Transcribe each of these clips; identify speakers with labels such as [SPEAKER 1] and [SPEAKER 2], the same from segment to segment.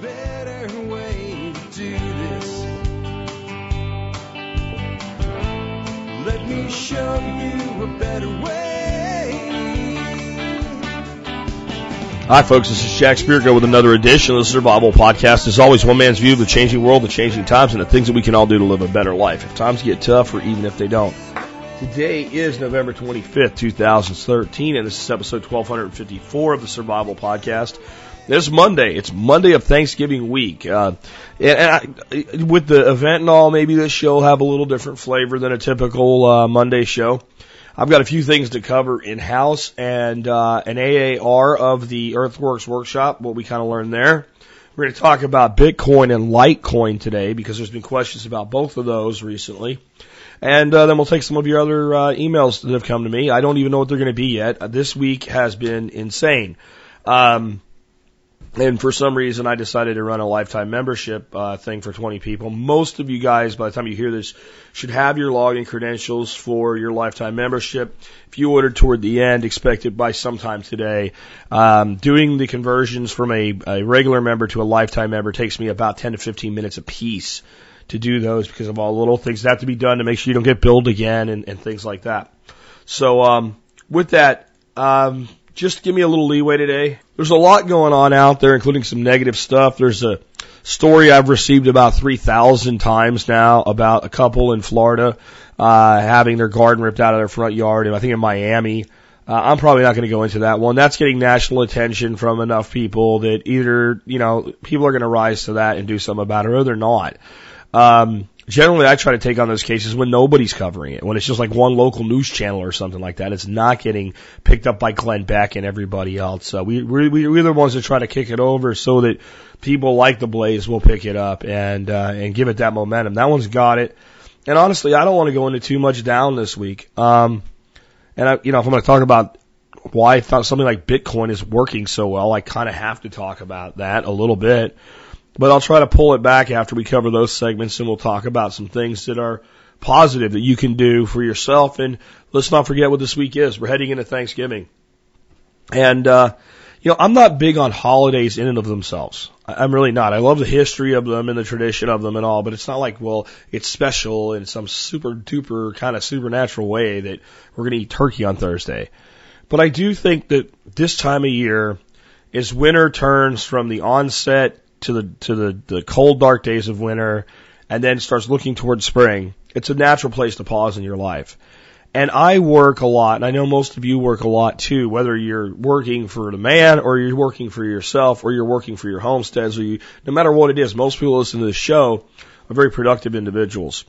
[SPEAKER 1] better way to do this. Let me show you a better way.
[SPEAKER 2] Hi, folks. This is Jack Spirko with another edition of the Survival Podcast. As always, one man's view of the changing world, the changing times, and the things that we can all do to live a better life. If times get tough, or even if they don't. Today is November 25th, 2013, and this is episode 1254 of the Survival Podcast. This is Monday. It's Monday of Thanksgiving week. Uh, and, I, with the event and all, maybe this show will have a little different flavor than a typical uh, Monday show. I've got a few things to cover in house and uh, an AAR of the Earthworks workshop, what we kind of learned there. We're going to talk about Bitcoin and Litecoin today because there's been questions about both of those recently. And uh, then we'll take some of your other uh, emails that have come to me. I don't even know what they're going to be yet. This week has been insane. Um, and for some reason, I decided to run a lifetime membership uh, thing for 20 people. Most of you guys, by the time you hear this, should have your login credentials for your lifetime membership. If you ordered toward the end, expect it by sometime today. Um, doing the conversions from a, a regular member to a lifetime member takes me about 10 to 15 minutes a piece to do those because of all the little things that have to be done to make sure you don't get billed again and, and things like that. So um, with that, um, just give me a little leeway today. There's a lot going on out there, including some negative stuff. There's a story I've received about 3,000 times now about a couple in Florida uh, having their garden ripped out of their front yard, and I think in Miami. Uh, I'm probably not going to go into that one. That's getting national attention from enough people that either, you know, people are going to rise to that and do something about it or they're not. Um, generally, I try to take on those cases when nobody's covering it, when it's just like one local news channel or something like that. It's not getting picked up by Glenn Beck and everybody else. So we, we, we're the ones that try to kick it over so that people like the Blaze will pick it up and, uh, and give it that momentum. That one's got it. And honestly, I don't want to go into too much down this week. Um, and I, you know, if I'm going to talk about why I thought something like Bitcoin is working so well, I kind of have to talk about that a little bit. But I'll try to pull it back after we cover those segments and we'll talk about some things that are positive that you can do for yourself. And let's not forget what this week is. We're heading into Thanksgiving. And, uh, you know, I'm not big on holidays in and of themselves. I'm really not. I love the history of them and the tradition of them and all, but it's not like, well, it's special in some super duper kind of supernatural way that we're going to eat turkey on Thursday. But I do think that this time of year, as winter turns from the onset to the to the, the cold dark days of winter and then starts looking towards spring, it's a natural place to pause in your life. And I work a lot, and I know most of you work a lot too, whether you're working for the man or you're working for yourself or you're working for your homesteads or you, no matter what it is, most people listen to this show are very productive individuals.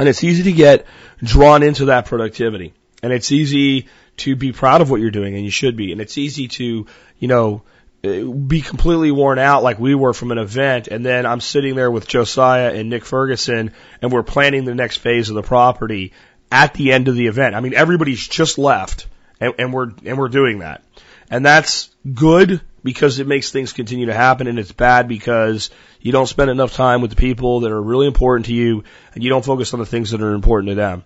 [SPEAKER 2] And it's easy to get drawn into that productivity. And it's easy to be proud of what you're doing, and you should be. And it's easy to, you know, be completely worn out like we were from an event and then I'm sitting there with Josiah and Nick Ferguson and we're planning the next phase of the property at the end of the event. I mean everybody's just left and, and we're and we're doing that. And that's good because it makes things continue to happen and it's bad because you don't spend enough time with the people that are really important to you and you don't focus on the things that are important to them.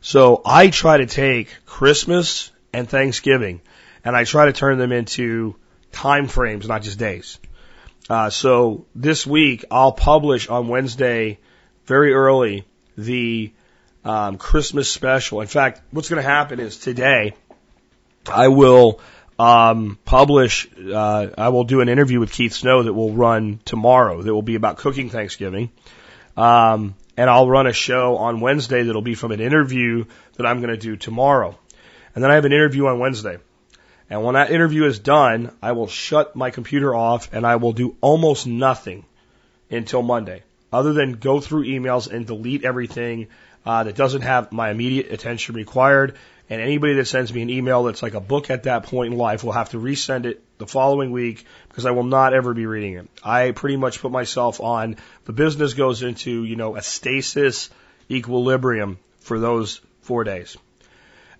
[SPEAKER 2] So I try to take Christmas and Thanksgiving and I try to turn them into time frames, not just days. Uh, so this week I'll publish on Wednesday very early the um, Christmas special. In fact, what's going to happen is today I will um, publish. Uh, I will do an interview with Keith Snow that will run tomorrow. That will be about cooking Thanksgiving. Um, and I'll run a show on Wednesday that'll be from an interview that I'm going to do tomorrow. And then I have an interview on Wednesday. And when that interview is done, I will shut my computer off and I will do almost nothing until Monday, other than go through emails and delete everything uh, that doesn't have my immediate attention required. And anybody that sends me an email that's like a book at that point in life will have to resend it the following week because I will not ever be reading it. I pretty much put myself on the business goes into, you know, a stasis equilibrium for those four days.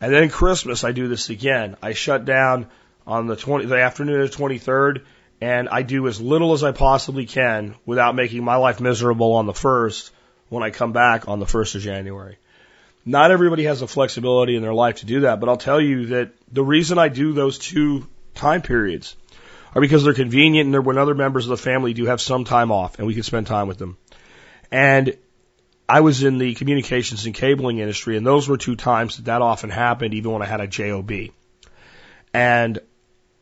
[SPEAKER 2] And then Christmas, I do this again. I shut down on the 20, the afternoon of the 23rd, and I do as little as I possibly can without making my life miserable on the 1st when I come back on the 1st of January. Not everybody has the flexibility in their life to do that, but I'll tell you that the reason I do those two time periods are because they're convenient and they're when other members of the family do have some time off and we can spend time with them. And I was in the communications and cabling industry and those were two times that that often happened even when I had a job. And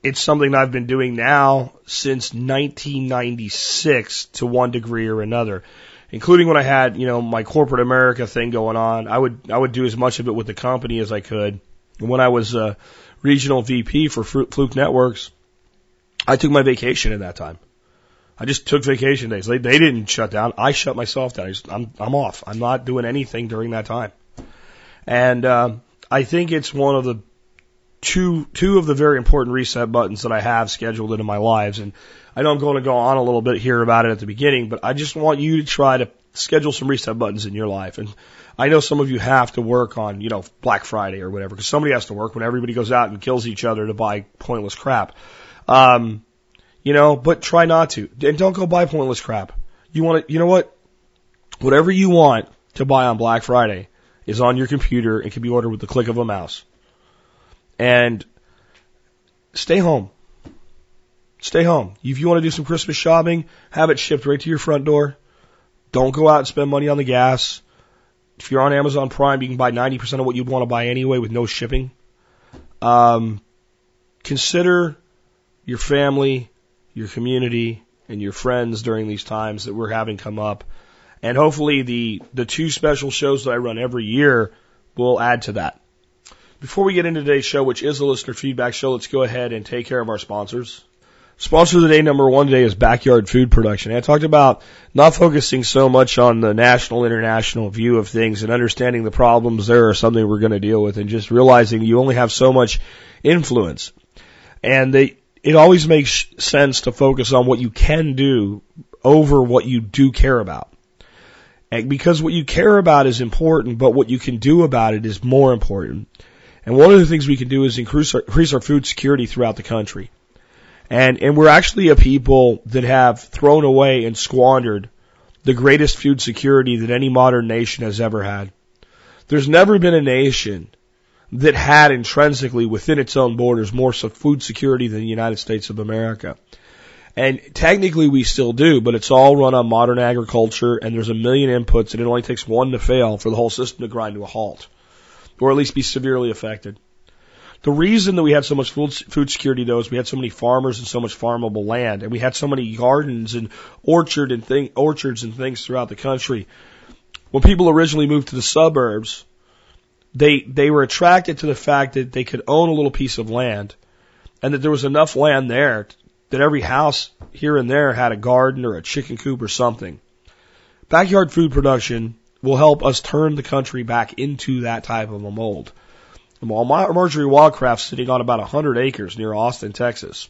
[SPEAKER 2] it's something I've been doing now since 1996 to one degree or another, including when I had, you know, my corporate America thing going on. I would, I would do as much of it with the company as I could. And when I was a regional VP for Fluke Networks, I took my vacation in that time. I just took vacation days. They, they didn't shut down. I shut myself down. I just, I'm, I'm off. I'm not doing anything during that time. And, uh, I think it's one of the two two of the very important reset buttons that I have scheduled into my lives. And I know I'm going to go on a little bit here about it at the beginning, but I just want you to try to schedule some reset buttons in your life. And I know some of you have to work on, you know, Black Friday or whatever, because somebody has to work when everybody goes out and kills each other to buy pointless crap. Um, you know, but try not to. And don't go buy pointless crap. You want to, you know what? Whatever you want to buy on Black Friday is on your computer and can be ordered with the click of a mouse and stay home. Stay home. If you want to do some Christmas shopping, have it shipped right to your front door. Don't go out and spend money on the gas. If you're on Amazon Prime, you can buy 90% of what you'd want to buy anyway with no shipping. Um, consider your family, your community, and your friends during these times that we're having come up. And hopefully the, the two special shows that I run every year will add to that. Before we get into today's show, which is a listener feedback show, let's go ahead and take care of our sponsors. Sponsor of the day number one today is backyard food production. I talked about not focusing so much on the national, international view of things and understanding the problems there are something we're going to deal with and just realizing you only have so much influence. And they, it always makes sense to focus on what you can do over what you do care about. And because what you care about is important, but what you can do about it is more important. And one of the things we can do is increase our, increase our food security throughout the country. And, and we're actually a people that have thrown away and squandered the greatest food security that any modern nation has ever had. There's never been a nation that had intrinsically within its own borders more food security than the United States of America. And technically we still do, but it's all run on modern agriculture and there's a million inputs and it only takes one to fail for the whole system to grind to a halt or at least be severely affected. The reason that we had so much food, food security though is we had so many farmers and so much farmable land and we had so many gardens and orchard and thing, orchards and things throughout the country. When people originally moved to the suburbs, they, they were attracted to the fact that they could own a little piece of land and that there was enough land there that every house here and there had a garden or a chicken coop or something. Backyard food production will help us turn the country back into that type of a mold. Well, Marjory Wildcraft's sitting on about 100 acres near Austin, Texas.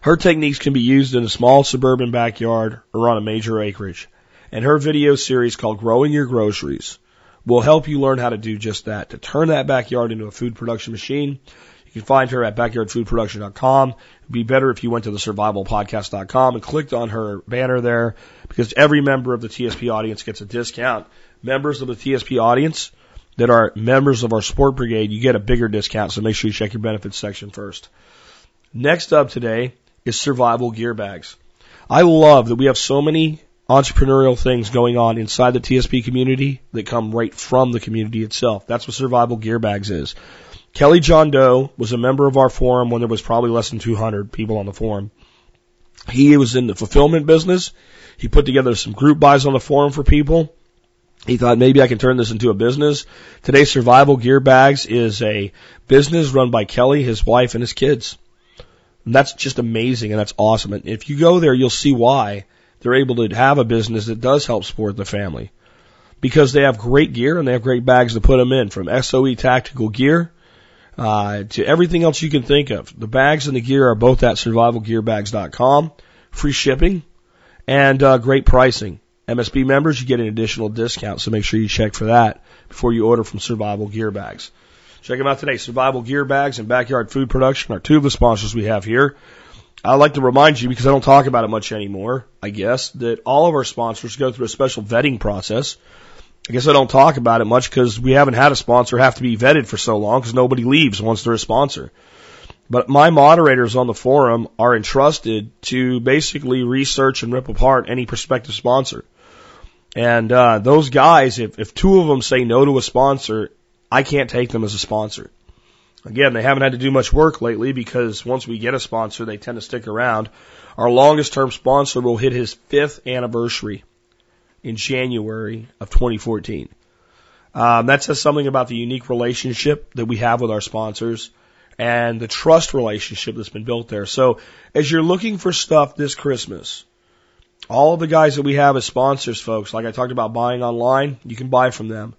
[SPEAKER 2] Her techniques can be used in a small suburban backyard or on a major acreage. And her video series called Growing Your Groceries will help you learn how to do just that, to turn that backyard into a food production machine. You can find her at backyardfoodproduction.com. It'd be better if you went to the survivalpodcast.com and clicked on her banner there because every member of the TSP audience gets a discount. Members of the TSP audience that are members of our Support Brigade, you get a bigger discount. So make sure you check your benefits section first. Next up today is survival gear bags. I love that we have so many entrepreneurial things going on inside the TSP community that come right from the community itself. That's what survival gear bags is. Kelly John Doe was a member of our forum when there was probably less than 200 people on the forum. He was in the fulfillment business. He put together some group buys on the forum for people. He thought maybe I can turn this into a business. Today, Survival Gear Bags is a business run by Kelly, his wife, and his kids. And that's just amazing and that's awesome. And if you go there, you'll see why they're able to have a business that does help support the family. Because they have great gear and they have great bags to put them in from SOE tactical gear uh, to everything else you can think of. The bags and the gear are both at survivalgearbags.com. Free shipping and uh, great pricing. MSB members, you get an additional discount, so make sure you check for that before you order from Survival Gear Bags. Check them out today. Survival Gear Bags and Backyard Food Production are two of the sponsors we have here. I'd like to remind you, because I don't talk about it much anymore, I guess, that all of our sponsors go through a special vetting process I guess I don't talk about it much because we haven't had a sponsor have to be vetted for so long because nobody leaves once they're a sponsor. But my moderators on the forum are entrusted to basically research and rip apart any prospective sponsor. And uh, those guys, if, if two of them say no to a sponsor, I can't take them as a sponsor. Again, they haven't had to do much work lately because once we get a sponsor, they tend to stick around. Our longest term sponsor will hit his fifth anniversary in January of 2014. Um, that says something about the unique relationship that we have with our sponsors and the trust relationship that's been built there. So as you're looking for stuff this Christmas, all of the guys that we have as sponsors, folks, like I talked about buying online, you can buy from them.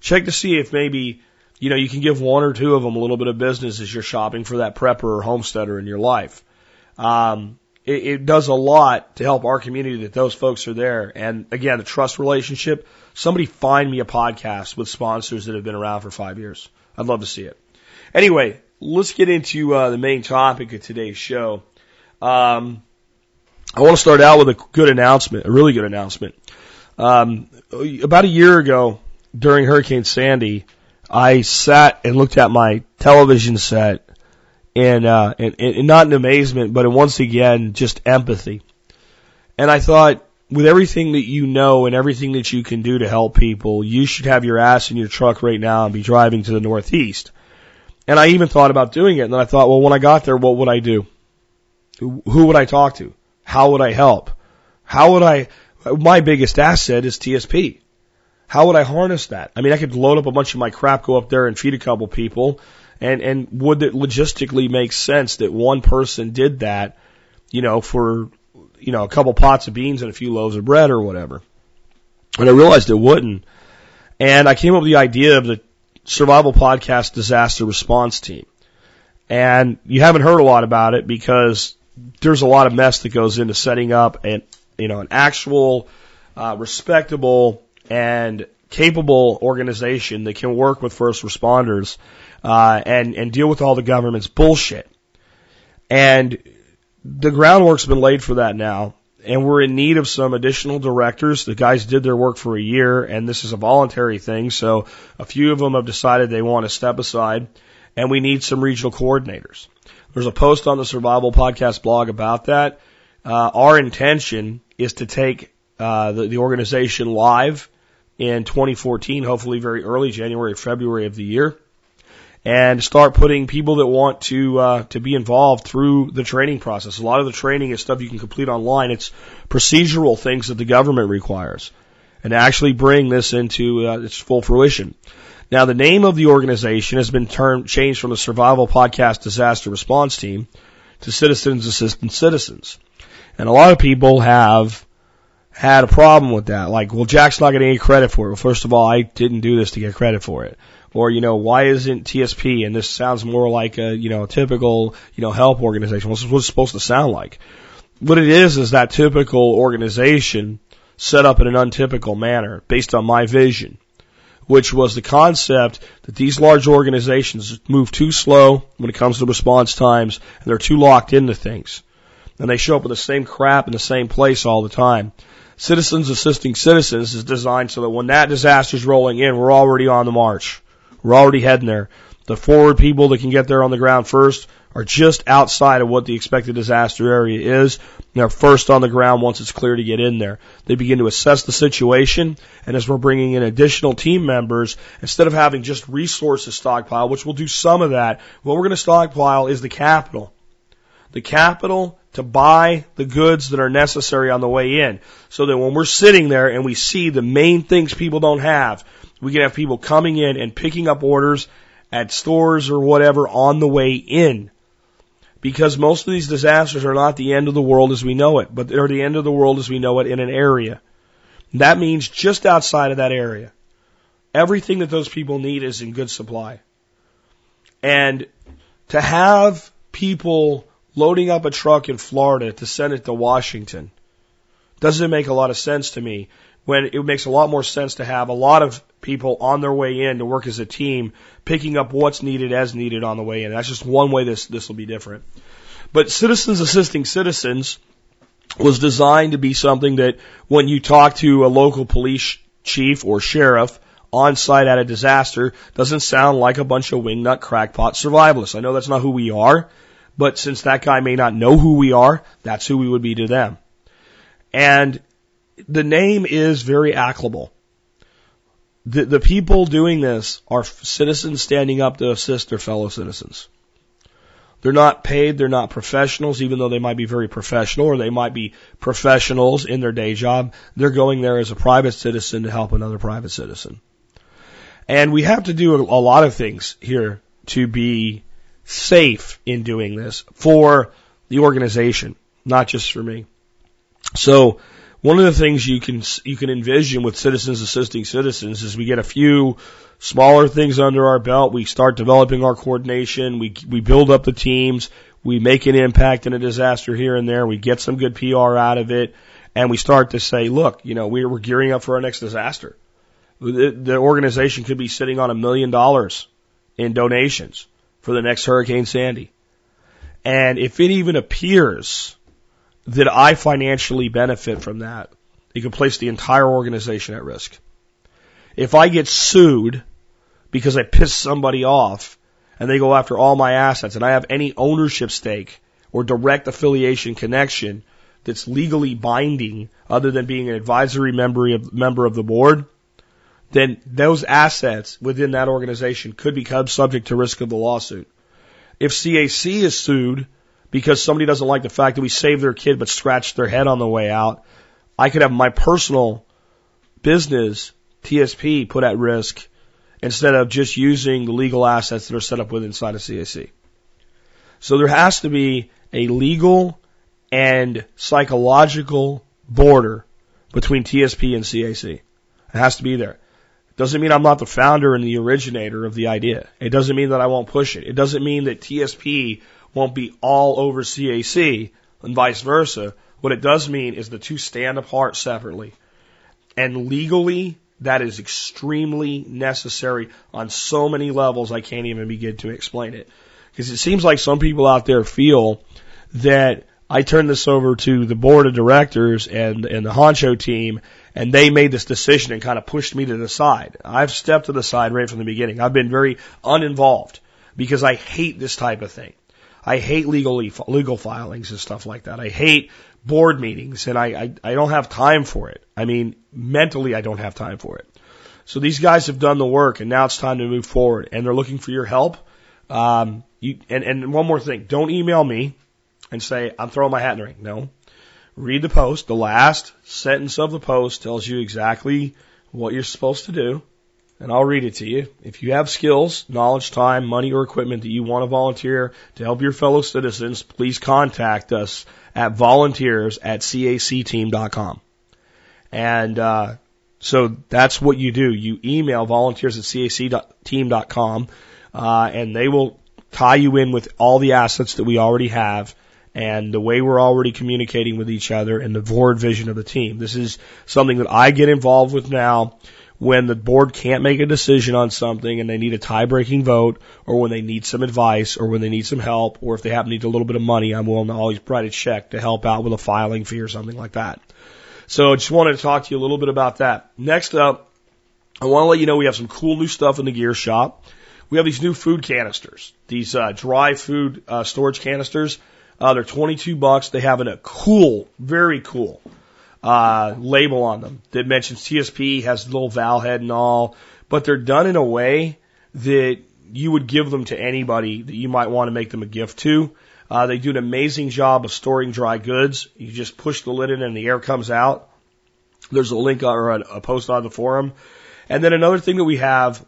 [SPEAKER 2] Check to see if maybe, you know, you can give one or two of them a little bit of business as you're shopping for that prepper or homesteader in your life. Um, it, it does a lot to help our community that those folks are there. And again, the trust relationship. Somebody find me a podcast with sponsors that have been around for five years. I'd love to see it. Anyway, let's get into uh, the main topic of today's show. Um, I want to start out with a good announcement, a really good announcement. Um, about a year ago, during Hurricane Sandy, I sat and looked at my television set and, uh, and, and not in amazement, but once again, just empathy. And I thought, with everything that you know and everything that you can do to help people, you should have your ass in your truck right now and be driving to the Northeast. And I even thought about doing it. And then I thought, well, when I got there, what would I do? Who would I talk to? How would I help? How would I, my biggest asset is TSP. How would I harness that? I mean, I could load up a bunch of my crap, go up there and feed a couple people. And, and would it logistically make sense that one person did that, you know, for, you know, a couple pots of beans and a few loaves of bread or whatever? And I realized it wouldn't. And I came up with the idea of the Survival Podcast Disaster Response Team. And you haven't heard a lot about it because there's a lot of mess that goes into setting up an, you know, an actual, uh, respectable and capable organization that can work with first responders, uh, and, and deal with all the government's bullshit. And the groundwork's been laid for that now and we're in need of some additional directors. The guys did their work for a year, and this is a voluntary thing, so a few of them have decided they want to step aside, and we need some regional coordinators. There's a post on the Survival Podcast blog about that. Uh, our intention is to take uh, the, the organization live in 2014, hopefully very early January, February of the year and start putting people that want to uh, to be involved through the training process. A lot of the training is stuff you can complete online. It's procedural things that the government requires, and actually bring this into uh, its full fruition. Now, the name of the organization has been termed changed from the Survival Podcast Disaster Response Team to Citizens Assisting Citizens, and a lot of people have had a problem with that. Like, well, Jack's not getting any credit for it. Well, first of all, I didn't do this to get credit for it. Or, you know, why isn't TSP? And this sounds more like a, you know, a typical, you know, help organization. What's, what's it supposed to sound like? What it is, is that typical organization set up in an untypical manner based on my vision, which was the concept that these large organizations move too slow when it comes to response times and they're too locked into things. And they show up with the same crap in the same place all the time. Citizens assisting citizens is designed so that when that disaster is rolling in, we're already on the march. We're already heading there. The forward people that can get there on the ground first are just outside of what the expected disaster area is. They're first on the ground once it's clear to get in there. They begin to assess the situation, and as we're bringing in additional team members, instead of having just resources stockpile, which we'll do some of that, what we're going to stockpile is the capital. The capital to buy the goods that are necessary on the way in. So that when we're sitting there and we see the main things people don't have, we can have people coming in and picking up orders at stores or whatever on the way in. Because most of these disasters are not the end of the world as we know it, but they're the end of the world as we know it in an area. That means just outside of that area. Everything that those people need is in good supply. And to have people loading up a truck in Florida to send it to Washington doesn't make a lot of sense to me when it makes a lot more sense to have a lot of people on their way in to work as a team, picking up what's needed as needed on the way in. That's just one way this this will be different. But citizens assisting citizens was designed to be something that when you talk to a local police chief or sheriff on site at a disaster doesn't sound like a bunch of wingnut crackpot survivalists. I know that's not who we are, but since that guy may not know who we are, that's who we would be to them. And the name is very applicable. The, the people doing this are citizens standing up to assist their fellow citizens. They're not paid, they're not professionals, even though they might be very professional or they might be professionals in their day job. They're going there as a private citizen to help another private citizen. And we have to do a lot of things here to be safe in doing this for the organization, not just for me. So one of the things you can you can envision with citizens assisting citizens is we get a few smaller things under our belt. We start developing our coordination. We we build up the teams. We make an impact in a disaster here and there. We get some good PR out of it, and we start to say, look, you know, we're, we're gearing up for our next disaster. The, the organization could be sitting on a million dollars in donations for the next Hurricane Sandy. And if it even appears that I financially benefit from that, it could place the entire organization at risk. If I get sued because I piss somebody off and they go after all my assets and I have any ownership stake or direct affiliation connection that's legally binding other than being an advisory member of, member of the board, then those assets within that organization could become subject to risk of the lawsuit. If CAC is sued because somebody doesn't like the fact that we saved their kid but scratched their head on the way out, I could have my personal business TSP put at risk instead of just using the legal assets that are set up within inside of CAC. So there has to be a legal and psychological border between TSP and CAC. It has to be there. Doesn't mean I'm not the founder and the originator of the idea. It doesn't mean that I won't push it. It doesn't mean that TSP won't be all over CAC and vice versa. What it does mean is the two stand apart separately. And legally, that is extremely necessary on so many levels I can't even begin to explain it. Because it seems like some people out there feel that I turn this over to the board of directors and, and the honcho team and they made this decision and kind of pushed me to the side. I've stepped to the side right from the beginning. I've been very uninvolved because I hate this type of thing. I hate legal legal filings and stuff like that. I hate board meetings and I, I, I don't have time for it. I mean, mentally I don't have time for it. So these guys have done the work and now it's time to move forward and they're looking for your help. Um, you, and, and one more thing, don't email me and say, I'm throwing my hat in the ring. No. Read the post. The last sentence of the post tells you exactly what you're supposed to do and I'll read it to you. If you have skills, knowledge, time, money, or equipment that you want to volunteer to help your fellow citizens, please contact us at volunteers at cacteam.com. And uh, so that's what you do. You email volunteers at cacteam.com, uh, and they will tie you in with all the assets that we already have and the way we're already communicating with each other and the board vision of the team. This is something that I get involved with now when the board can't make a decision on something and they need a tie breaking vote or when they need some advice or when they need some help or if they happen to need a little bit of money, I'm willing to always write a check to help out with a filing fee or something like that. So I just wanted to talk to you a little bit about that. Next up, I want to let you know we have some cool new stuff in the gear shop. We have these new food canisters, these uh, dry food uh, storage canisters. Uh, they're 22 bucks. They have a cool, very cool uh, label on them that mentions TSP, has little valve head and all, but they're done in a way that you would give them to anybody that you might want to make them a gift to. Uh, they do an amazing job of storing dry goods. You just push the lid in and the air comes out. There's a link or a, a post on the forum. And then another thing that we have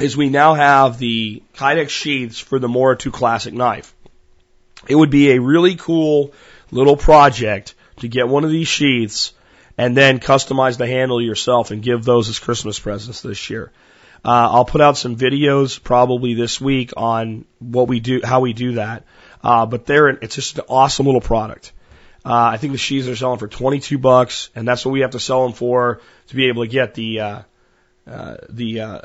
[SPEAKER 2] is we now have the Kydex sheaths for the Mora 2 Classic knife. It would be a really cool little project to get one of these sheaths and then customize the handle yourself and give those as Christmas presents this year. Uh, I'll put out some videos probably this week on what we do, how we do that. Uh, but they're, it's just an awesome little product. Uh, I think the sheaths are selling for 22 bucks, and that's what we have to sell them for to be able to get the, uh, uh, the, uh,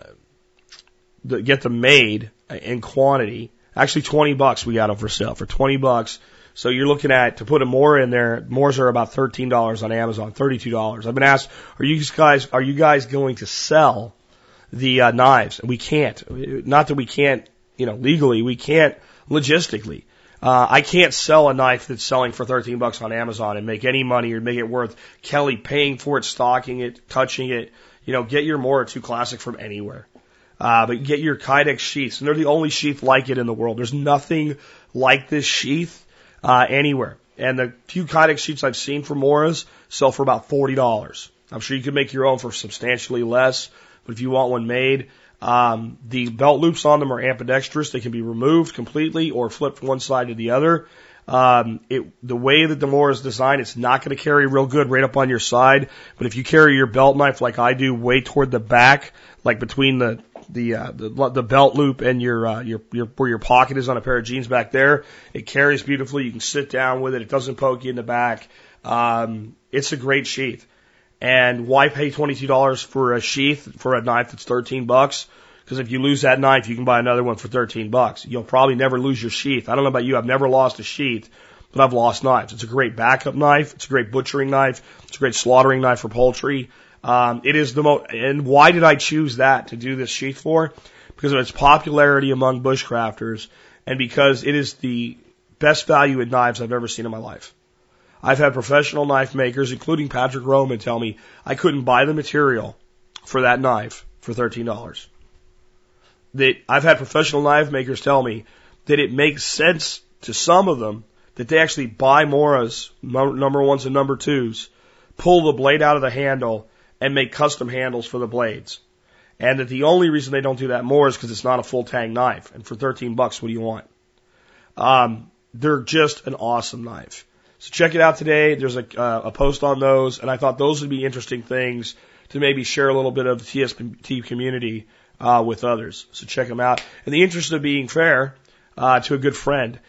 [SPEAKER 2] the, get them made in quantity. Actually, 20 bucks we got them for sale. For 20 bucks, so you're looking at to put a Mora in there. Moras are about thirteen dollars on Amazon, thirty-two dollars. I've been asked, are you guys are you guys going to sell the uh, knives. And we can't. Not that we can't, you know, legally. We can't logistically. Uh, I can't sell a knife that's selling for 13 bucks on Amazon and make any money or make it worth Kelly paying for it, stocking it, touching it. You know, get your Mora 2 Classic from anywhere. Uh, but get your Kydex sheaths, and they're the only sheath like it in the world. There's nothing like this sheath uh, anywhere. And the few Kydex sheets I've seen for Moras sell for about forty dollars. I'm sure you could make your own for substantially less, but if you want one made, um, the belt loops on them are ambidextrous. They can be removed completely or flipped from one side to the other. Um, it, the way that the Mora is designed, it's not going to carry real good right up on your side. But if you carry your belt knife like I do, way toward the back, like between the the uh, the, the belt loop and your, uh, your your where your pocket is on a pair of jeans back there. It carries beautifully. You can sit down with it. It doesn't poke you in the back. Um, it's a great sheath. And why pay twenty two dollars for a sheath for a knife that's thirteen bucks? Because if you lose that knife, you can buy another one for thirteen bucks. You'll probably never lose your sheath. I don't know about you. I've never lost a sheath, but I've lost knives. It's a great backup knife. It's a great butchering knife. It's a great slaughtering knife for poultry. Um, it is the most, and why did I choose that to do this sheath for? Because of its popularity among bushcrafters and because it is the best value in knives I've ever seen in my life. I've had professional knife makers, including Patrick Roman, tell me I couldn't buy the material for that knife for $13. That I've had professional knife makers tell me that it makes sense to some of them that they actually buy Moras, number ones and number twos, pull the blade out of the handle, and make custom handles for the blades. And that the only reason they don't do that more is because it's not a full tang knife. And for 13 bucks, what do you want? Um, they're just an awesome knife. So check it out today. There's a, uh, a post on those, and I thought those would be interesting things to maybe share a little bit of the TSP community uh, with others. So check them out. In the interest of being fair uh, to a good friend,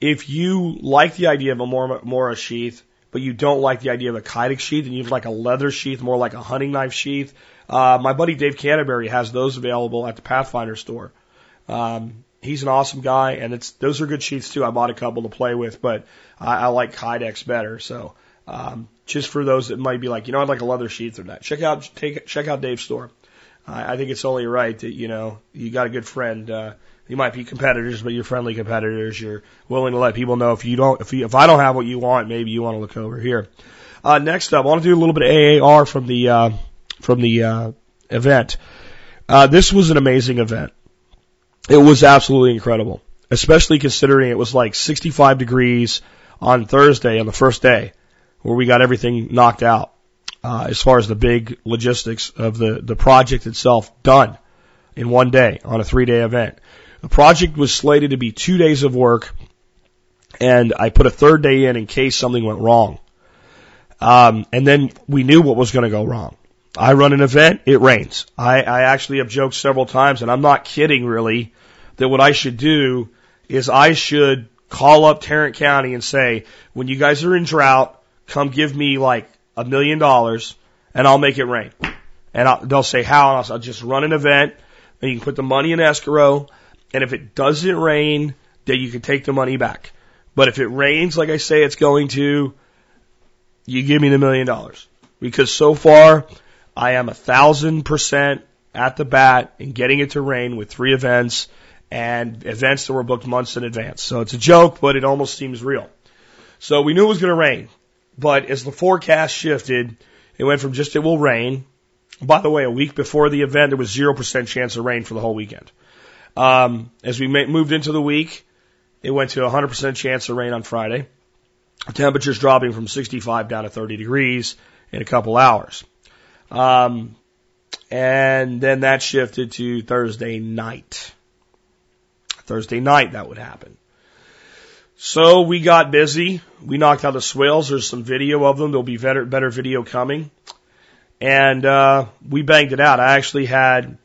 [SPEAKER 2] if you like the idea of a Mora, Mora sheath, but you don't like the idea of a Kydex sheath and you'd like a leather sheath, more like a hunting knife sheath, uh, my buddy Dave Canterbury has those available at the Pathfinder store. Um, he's an awesome guy, and it's those are good sheaths too. I bought a couple to play with, but I, I like Kydex better. So um, just for those that might be like, you know, I'd like a leather sheath or that, check out take check out Dave's store. I, I think it's only right that you know you got a good friend. Uh, you might be competitors, but you're friendly competitors. You're willing to let people know if you don't, if you, if I don't have what you want, maybe you want to look over here. Uh, next up, I want to do a little bit of AAR from the uh, from the uh, event. Uh, this was an amazing event. It was absolutely incredible, especially considering it was like 65 degrees on Thursday on the first day, where we got everything knocked out uh, as far as the big logistics of the the project itself done in one day on a three day event. The project was slated to be two days of work, and I put a third day in in case something went wrong. Um, and then we knew what was going to go wrong. I run an event, it rains. I, I actually have joked several times, and I'm not kidding really, that what I should do is I should call up Tarrant County and say, when you guys are in drought, come give me like a million dollars and I'll make it rain. And I'll, they'll say, how? And I'll, I'll just run an event and you can put the money in escrow and if it doesn't rain, then you can take the money back. But if it rains, like I say it's going to, you give me the million dollars. Because so far, I am a thousand percent at the bat in getting it to rain with three events and events that were booked months in advance. So it's a joke, but it almost seems real. So we knew it was going to rain. But as the forecast shifted, it went from just it will rain. By the way, a week before the event, there was 0% chance of rain for the whole weekend. Um, as we moved into the week, it went to 100% chance of rain on Friday. Temperatures dropping from 65 down to 30 degrees in a couple hours. Um, and then that shifted to Thursday night. Thursday night that would happen. So we got busy. We knocked out the swales. There's some video of them. There'll be better, better video coming. And, uh, we banged it out. I actually had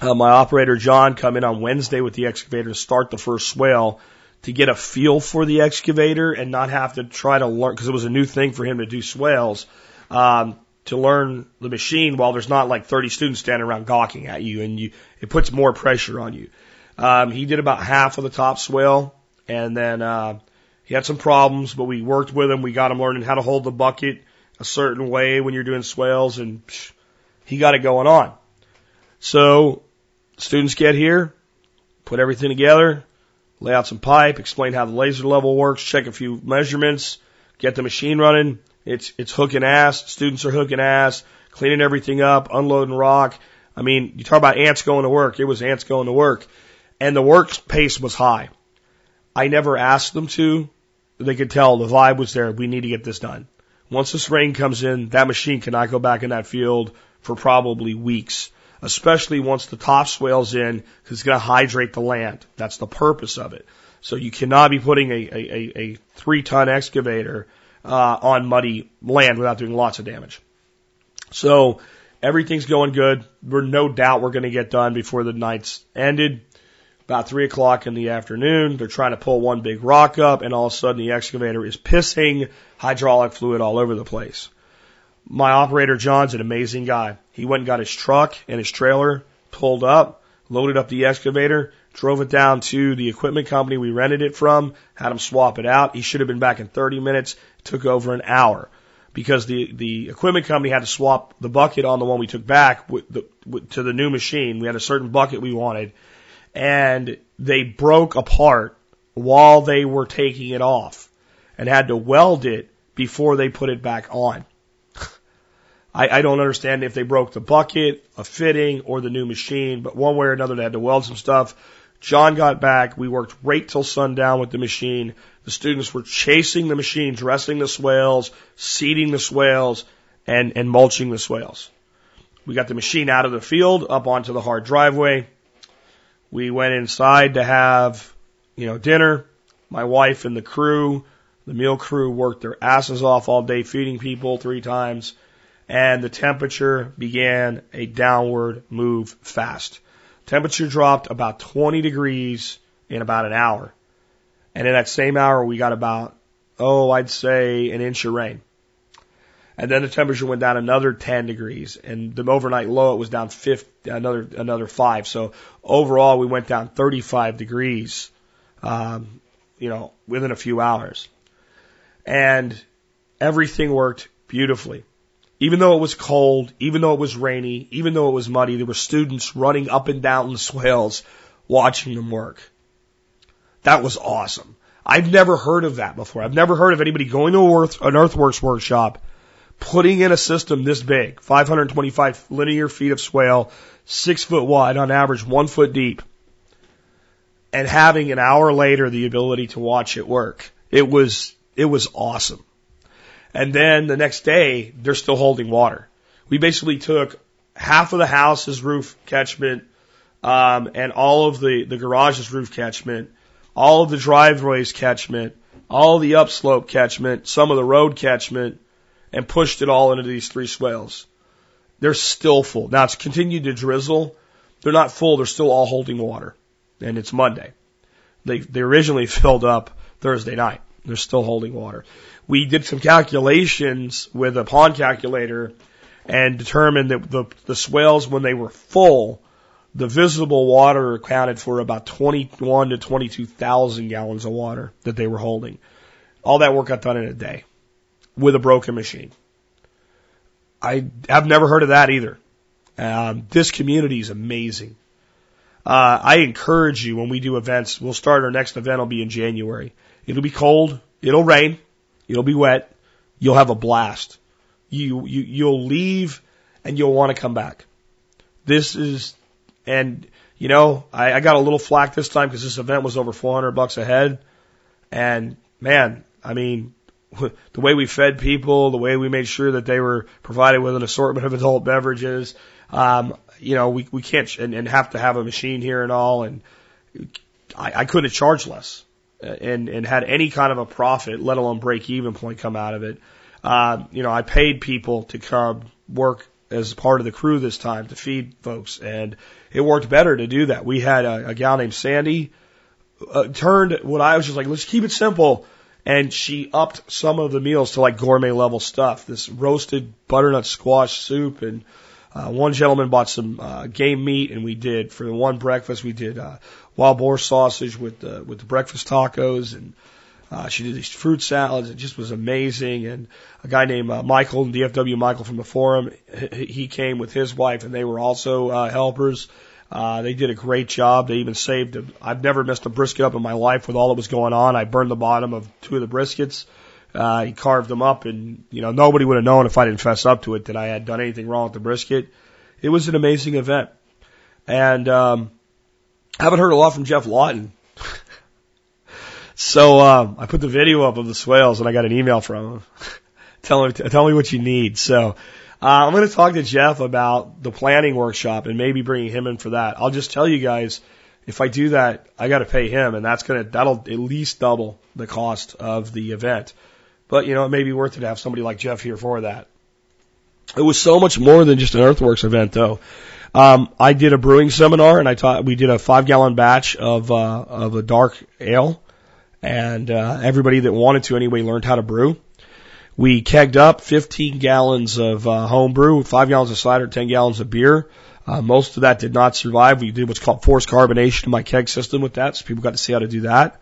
[SPEAKER 2] uh, my operator John come in on Wednesday with the excavator to start the first swale to get a feel for the excavator and not have to try to learn because it was a new thing for him to do swales. Um, to learn the machine while there's not like 30 students standing around gawking at you and you, it puts more pressure on you. Um, he did about half of the top swale and then, uh, he had some problems, but we worked with him. We got him learning how to hold the bucket a certain way when you're doing swales and psh, he got it going on. So students get here, put everything together, lay out some pipe, explain how the laser level works, check a few measurements, get the machine running. It's, it's hooking ass. Students are hooking ass, cleaning everything up, unloading rock. I mean, you talk about ants going to work. It was ants going to work. And the work pace was high. I never asked them to. They could tell the vibe was there. We need to get this done. Once this rain comes in, that machine cannot go back in that field for probably weeks, especially once the top swales in, because it's going to hydrate the land. That's the purpose of it. So you cannot be putting a, a, a, a three ton excavator uh, on muddy land without doing lots of damage. So everything's going good. We're no doubt we're going to get done before the night's ended. About three o'clock in the afternoon, they're trying to pull one big rock up, and all of a sudden the excavator is pissing hydraulic fluid all over the place. My operator John's an amazing guy. He went and got his truck and his trailer pulled up, loaded up the excavator, drove it down to the equipment company we rented it from, had him swap it out. He should have been back in 30 minutes. Took over an hour because the the equipment company had to swap the bucket on the one we took back with the, with, to the new machine. We had a certain bucket we wanted, and they broke apart while they were taking it off and had to weld it before they put it back on. I, I don't understand if they broke the bucket, a fitting, or the new machine, but one way or another they had to weld some stuff. John got back. We worked right till sundown with the machine. The students were chasing the machine, dressing the swales, seeding the swales, and, and mulching the swales. We got the machine out of the field up onto the hard driveway. We went inside to have, you know, dinner. My wife and the crew, the meal crew worked their asses off all day feeding people three times and the temperature began a downward move fast. Temperature dropped about 20 degrees in about an hour. And in that same hour, we got about, oh, I'd say an inch of rain. And then the temperature went down another 10 degrees and the overnight low, it was down 50, another, another five. So overall, we went down 35 degrees, um, you know, within a few hours. And everything worked beautifully. Even though it was cold, even though it was rainy, even though it was muddy, there were students running up and down the swales watching them work. That was awesome. I've never heard of that before. I've never heard of anybody going to an earthworks workshop putting in a system this big, 525 linear feet of swale, six foot wide on average, one foot deep, and having an hour later the ability to watch it work. It was, it was awesome. And then the next day, they're still holding water. We basically took half of the house's roof catchment, um, and all of the, the garage's roof catchment, all of the driveways catchment, all the upslope catchment, some of the road catchment, and pushed it all into these three swales. They're still full. Now it's continued to drizzle. They're not full. They're still all holding water. And it's Monday. They, they originally filled up Thursday night. They're still holding water. We did some calculations with a pond calculator and determined that the, the swales, when they were full, the visible water accounted for about 21 to 22,000 gallons of water that they were holding. All that work got done in a day with a broken machine. I have never heard of that either. Um, this community is amazing. Uh, I encourage you when we do events, we'll start our next event will be in January. It'll be cold, it'll rain, it'll be wet, you'll have a blast. You, you, you'll leave and you'll want to come back. This is, and you know, I, I got a little flack this time because this event was over 400 bucks a head. And man, I mean, the way we fed people, the way we made sure that they were provided with an assortment of adult beverages, um, you know, we, we can't, and, and have to have a machine here and all. And I, I couldn't charge less and, and had any kind of a profit, let alone break even point come out of it. Uh, you know, I paid people to come work as part of the crew this time to feed folks and it worked better to do that. We had a, a gal named Sandy, uh, turned what I was just like, let's keep it simple and she upped some of the meals to like gourmet level stuff. This roasted butternut squash soup, and uh, one gentleman bought some uh, game meat, and we did for the one breakfast we did uh, wild boar sausage with the with the breakfast tacos, and Uh, she did these fruit salads. It just was amazing. And a guy named uh, Michael, DFW Michael from the forum, he, came with his wife and they were also uh, helpers. Uh, they did a great job. They even saved. A, I've never missed a brisket up in my life with all that was going on. I burned the bottom of two of the briskets. Uh, he carved them up, and you know nobody would have known if I didn't fess up to it that I had done anything wrong with the brisket. It was an amazing event, and um, I haven't heard a lot from Geoff Lawton. so um, I put the video up of the swales, and I got an email from him. tell me, tell me what you need. So uh, I'm going to talk to Geoff about the planning workshop and maybe bringing him in for that. I'll just tell you guys, if I do that, I got to pay him, and that's going to that'll at least double the cost of the event. But you know, it may be worth it to have somebody like Jeff here for that. It was so much more than just an Earthworks event, though. Um, I did a brewing seminar, and I taught. We did a five gallon batch of uh, of a dark ale, and uh, everybody that wanted to anyway learned how to brew. We kegged up 15 gallons of uh, home brew, five gallons of cider, 10 gallons of beer. Uh, most of that did not survive. We did what's called forced carbonation in my keg system with that, so people got to see how to do that.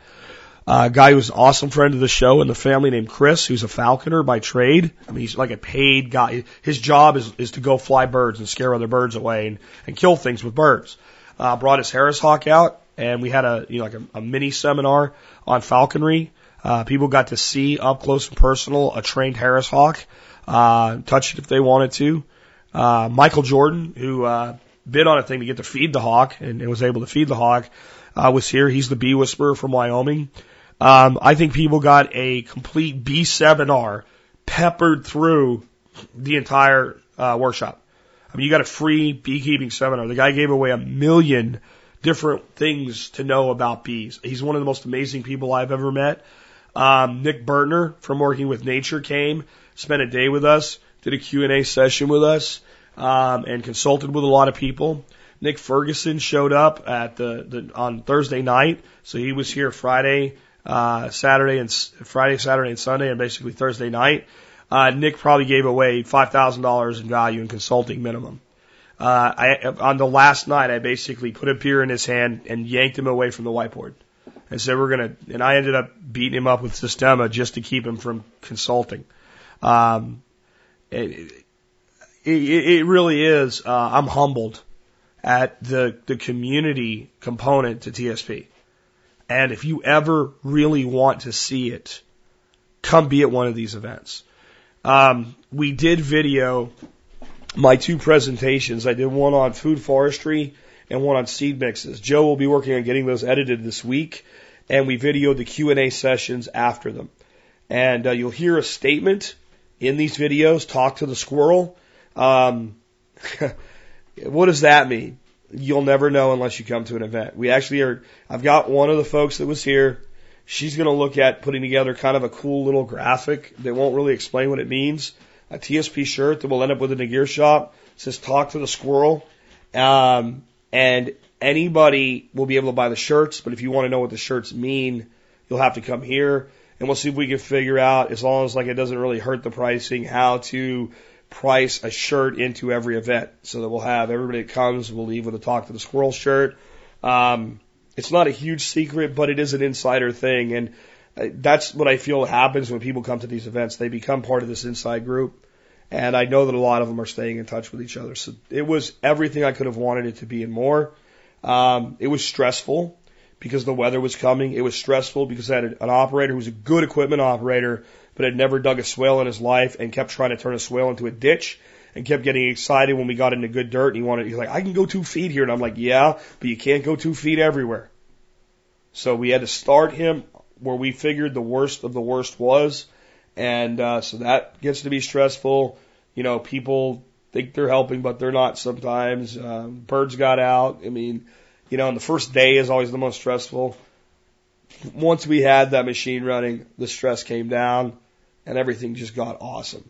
[SPEAKER 2] Uh, a guy who's an awesome friend of the show and the family named Chris, who's a falconer by trade. I mean, he's like a paid guy. His job is, is to go fly birds and scare other birds away and, and kill things with birds. Uh, brought his Harris Hawk out and we had a, you know, like a, a mini seminar on falconry. Uh, people got to see up close and personal a trained Harris Hawk, uh, touch it if they wanted to. Uh, Michael Jordan, who, uh, bid on a thing to get to feed the hawk and, and was able to feed the hawk, uh, was here. He's the bee whisperer from Wyoming. Um, I think people got a complete bee seminar peppered through the entire uh, workshop. I mean, you got a free beekeeping seminar. The guy gave away a million different things to know about bees. He's one of the most amazing people I've ever met. Um, Nick Bertner from Working with Nature came, spent a day with us, did a Q&A session with us, um, and consulted with a lot of people. Nick Ferguson showed up at the, the on Thursday night, so he was here Friday, uh, Saturday and Friday, Saturday and Sunday, and basically Thursday night. Uh, Nick probably gave away five thousand dollars in value in consulting minimum. Uh, I, on the last night, I basically put a beer in his hand and yanked him away from the whiteboard. and said we're gonna, and I ended up beating him up with Systema just to keep him from consulting. Um, it, it, it really is. Uh, I'm humbled at the the community component to TSP. And if you ever really want to see it, come be at one of these events. Um, we did video my two presentations. I did one on food forestry and one on seed mixes. Joe will be working on getting those edited this week, and we videoed the Q and A sessions after them. And uh, you'll hear a statement in these videos. Talk to the squirrel. Um, what does that mean? You'll never know unless you come to an event. We actually are, I've got one of the folks that was here. She's going to look at putting together kind of a cool little graphic that won't really explain what it means. A TSP shirt that will end up within a gear shop says talk to the squirrel. Um, and anybody will be able to buy the shirts, but if you want to know what the shirts mean, you'll have to come here and we'll see if we can figure out, as long as like it doesn't really hurt the pricing, how to price a shirt into every event so that we'll have everybody that comes will leave with a talk to the squirrel shirt. Um, it's not a huge secret, but it is an insider thing. And uh, that's what I feel happens when people come to these events. They become part of this inside group. And I know that a lot of them are staying in touch with each other. So it was everything I could have wanted it to be and more. Um, it was stressful because the weather was coming. It was stressful because I had an operator who was a good equipment operator but had never dug a swale in his life and kept trying to turn a swale into a ditch and kept getting excited when we got into good dirt. And he wanted, he's like, I can go two feet here. And I'm like, yeah, but you can't go two feet everywhere. So we had to start him where we figured the worst of the worst was. And, uh, so that gets to be stressful. You know, people think they're helping, but they're not sometimes. Um, birds got out. I mean, you know, and the first day is always the most stressful. Once we had that machine running, the stress came down and everything just got awesome.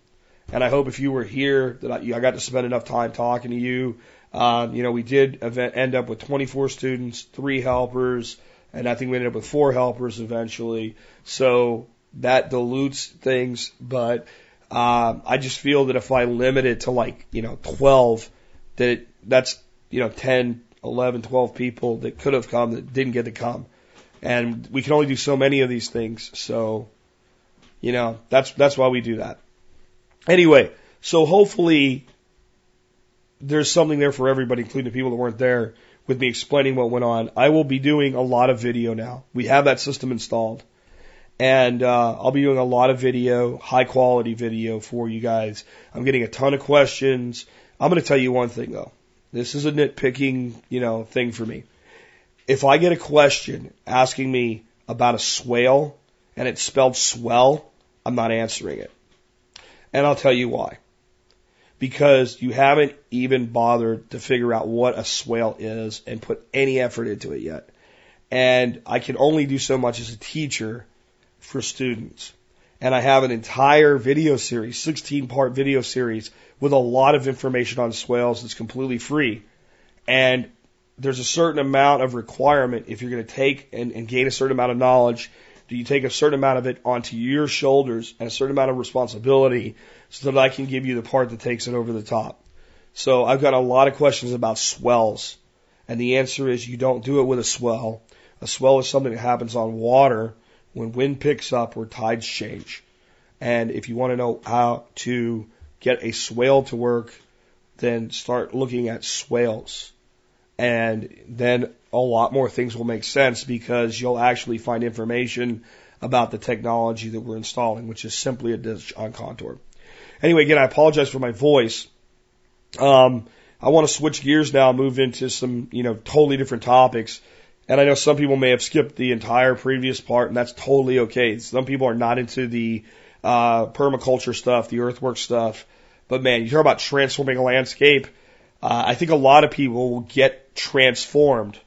[SPEAKER 2] And I hope if you were here that I, I got to spend enough time talking to you. Um, you know, we did event, end up with 24 students, three helpers, and I think we ended up with four helpers eventually. So that dilutes things, but um, I just feel that if I limit it to like you know 12, that it, that's you know 10, 11, 12 people that could have come that didn't get to come. And we can only do so many of these things. So, you know, that's, that's why we do that. Anyway, so hopefully there's something there for everybody, including the people that weren't there with me explaining what went on. I will be doing a lot of video now. We have that system installed. And uh, I'll be doing a lot of video, high quality video for you guys. I'm getting a ton of questions. I'm going to tell you one thing though. This is a nitpicking, you know, thing for me. If I get a question asking me about a swale and it's spelled swell, I'm not answering it. And I'll tell you why. Because you haven't even bothered to figure out what a swale is and put any effort into it yet. And I can only do so much as a teacher for students. And I have an entire video series, 16 part video series with a lot of information on swales that's completely free. And there's a certain amount of requirement if you're going to take and, and gain a certain amount of knowledge. Do you take a certain amount of it onto your shoulders and a certain amount of responsibility so that I can give you the part that takes it over the top? So I've got a lot of questions about swells. And the answer is you don't do it with a swell. A swell is something that happens on water when wind picks up or tides change. And if you want to know how to get a swale to work, then start looking at swales. And then a lot more things will make sense because you'll actually find information about the technology that we're installing, which is simply a dish on contour. Anyway, again, I apologize for my voice. Um, I want to switch gears now, move into some, you know, totally different topics. And I know some people may have skipped the entire previous part, and that's totally okay. Some people are not into the uh, permaculture stuff, the earthwork stuff. But man, you talk about transforming a landscape. Uh, I think a lot of people will get transformed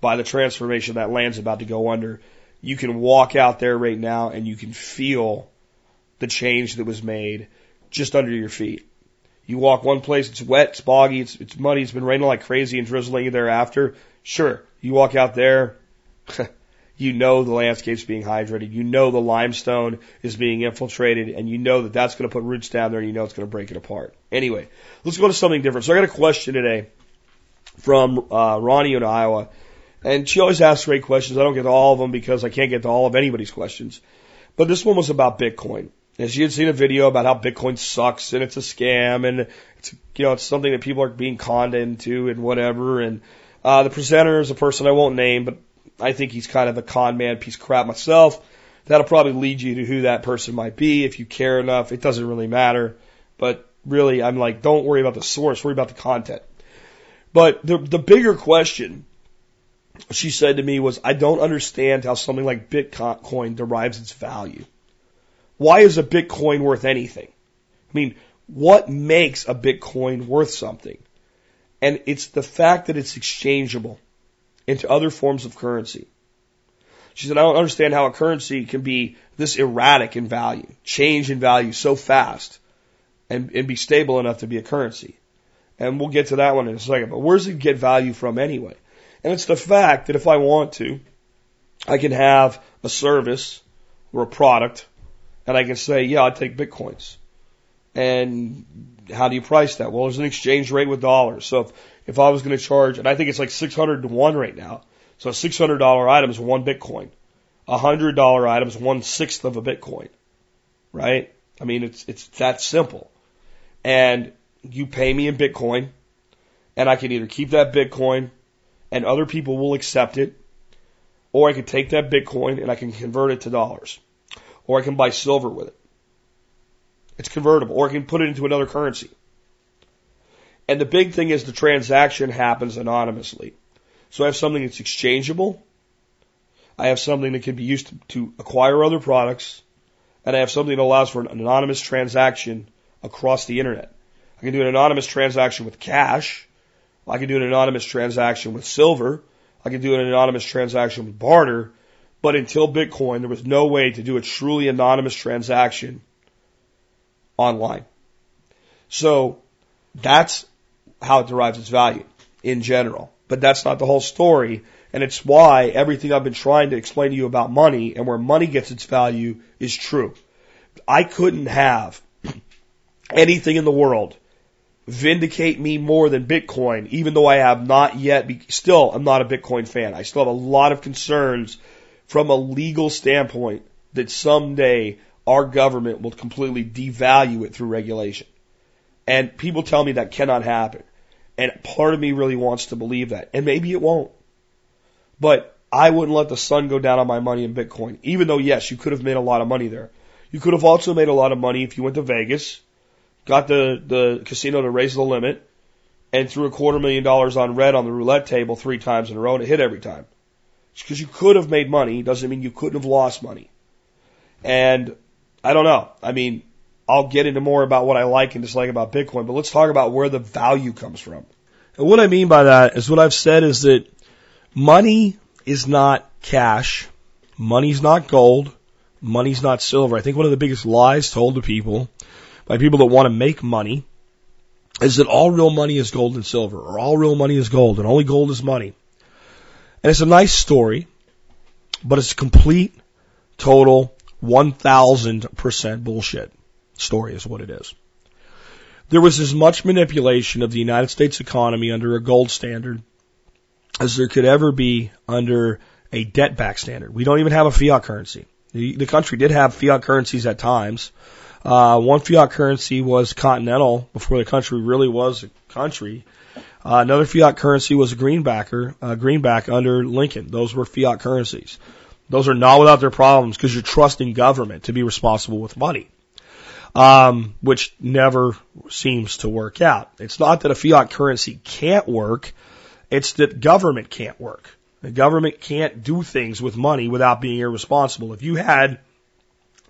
[SPEAKER 2] by the transformation that land's about to go under. You can walk out there right now and you can feel the change that was made just under your feet. You walk one place, it's wet, it's boggy, it's, it's muddy, it's been raining like crazy and drizzling thereafter. Sure, you walk out there, you know the landscape's being hydrated. You know the limestone is being infiltrated, and you know that that's going to put roots down there, and you know it's going to break it apart. Anyway, let's go to something different. So I got a question today from uh, Ronnie in Iowa, and she always asks great questions. I don't get to all of them because I can't get to all of anybody's questions. But this one was about Bitcoin. And she had seen a video about how Bitcoin sucks and it's a scam and it's you know it's something that people are being conned into and whatever and uh, the presenter is a person I won't name, but I think he's kind of a con man piece of crap myself. That'll probably lead you to who that person might be if you care enough. It doesn't really matter. But really, I'm like, don't worry about the source, worry about the content. But the, the bigger question she said to me was, I don't understand how something like Bitcoin derives its value. Why is a Bitcoin worth anything? I mean, what makes a Bitcoin worth something? And it's the fact that it's exchangeable into other forms of currency. She said, I don't understand how a currency can be this erratic in value, change in value so fast, and, and be stable enough to be a currency. And we'll get to that one in a second. But where does it get value from anyway? And it's the fact that if I want to, I can have a service or a product, and I can say, yeah, I'll take bitcoins. And how do you price that? Well, there's an exchange rate with dollars. So if, if I was going to charge, and I think it's like 600 to 1 right now. So $600 item is one Bitcoin. A $100 item is one sixth of a Bitcoin. Right? I mean, it's, it's that simple. And you pay me in Bitcoin, and I can either keep that Bitcoin and other people will accept it, or I can take that Bitcoin and I can convert it to dollars. Or I can buy silver with it. It's convertible, or I can put it into another currency. And the big thing is the transaction happens anonymously. So I have something that's exchangeable. I have something that can be used to, acquire other products. And I have something that allows for an anonymous transaction across the internet. I can do an anonymous transaction with cash. I can do an anonymous transaction with silver. I can do an anonymous transaction with barter. But until Bitcoin, there was no way to do a truly anonymous transaction online. So that's how it derives its value in general. But that's not the whole story. And it's why everything I've been trying to explain to you about money and where money gets its value is true. I couldn't have anything in the world vindicate me more than Bitcoin, even though I have not yet, be, still, I'm not a Bitcoin fan. I still have a lot of concerns from a legal standpoint that someday our government will completely devalue it through regulation. And people tell me that cannot happen. And part of me really wants to believe that. And maybe it won't. But I wouldn't let the sun go down on my money in Bitcoin. Even though, yes, you could have made a lot of money there. You could have also made a lot of money if you went to Vegas, got the, the casino to raise the limit, and threw a quarter million dollars on red on the roulette table three times in a row and it hit every time. Because you could have made money doesn't mean you couldn't have lost money. And I don't know. I mean, I'll get into more about what I like and dislike about Bitcoin, but let's talk about where the value comes from. And what I mean by that is what I've said is that money is not cash. Money's not gold. Money's not silver. I think one of the biggest lies told to people by people that want to make money is that all real money is gold and silver, or all real money is gold, and only gold is money. And it's a nice story, but it's complete, total, 1000% bullshit story is what it is. There was as much manipulation of the United States economy under a gold standard as there could ever be under a debt back standard. We don't even have a fiat currency. The, the country did have fiat currencies at times. Uh, one fiat currency was continental before the country really was a country. Uh, another fiat currency was a greenbacker, uh, greenback under Lincoln. Those were fiat currencies. Those are not without their problems because you're trusting government to be responsible with money um, which never seems to work out. It's not that a fiat currency can't work, it's that government can't work. The government can't do things with money without being irresponsible. If you had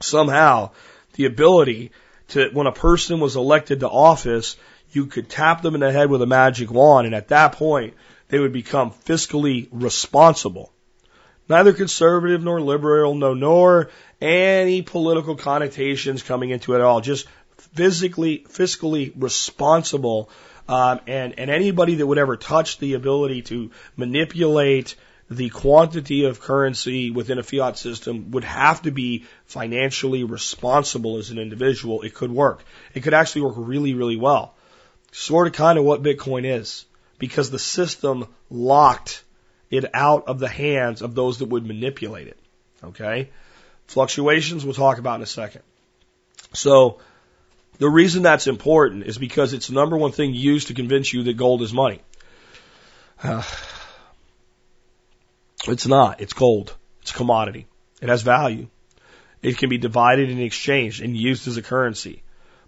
[SPEAKER 2] somehow the ability to, when a person was elected to office, you could tap them in the head with a magic wand, and at that point, they would become fiscally responsible. Neither conservative nor liberal, no, nor any political connotations coming into it at all. Just physically, fiscally responsible. Um, and, and anybody that would ever touch the ability to manipulate the quantity of currency within a fiat system would have to be financially responsible as an individual. It could work. It could actually work really, really well. Sort of kind of what Bitcoin is because the system locked it out of the hands of those that would manipulate it. Okay? Fluctuations we'll talk about in a second. So, the reason that's important is because it's the number one thing used to convince you that gold is money. Uh, it's not. It's gold. It's a commodity. It has value. It can be divided and exchanged and used as a currency.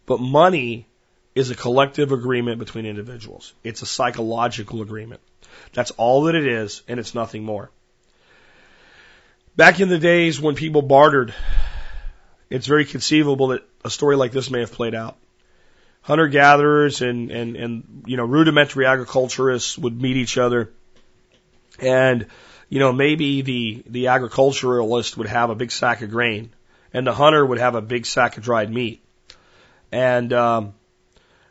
[SPEAKER 2] But money is a collective agreement between individuals. It's a psychological agreement. That's all that it is, and it's nothing more. Back in the days when people bartered, it's very conceivable that a story like this may have played out. Hunter gatherers and, and, and, you know, rudimentary agriculturists would meet each other. And, you know, maybe the, the agriculturalist would have a big sack of grain and the hunter would have a big sack of dried meat. And, um,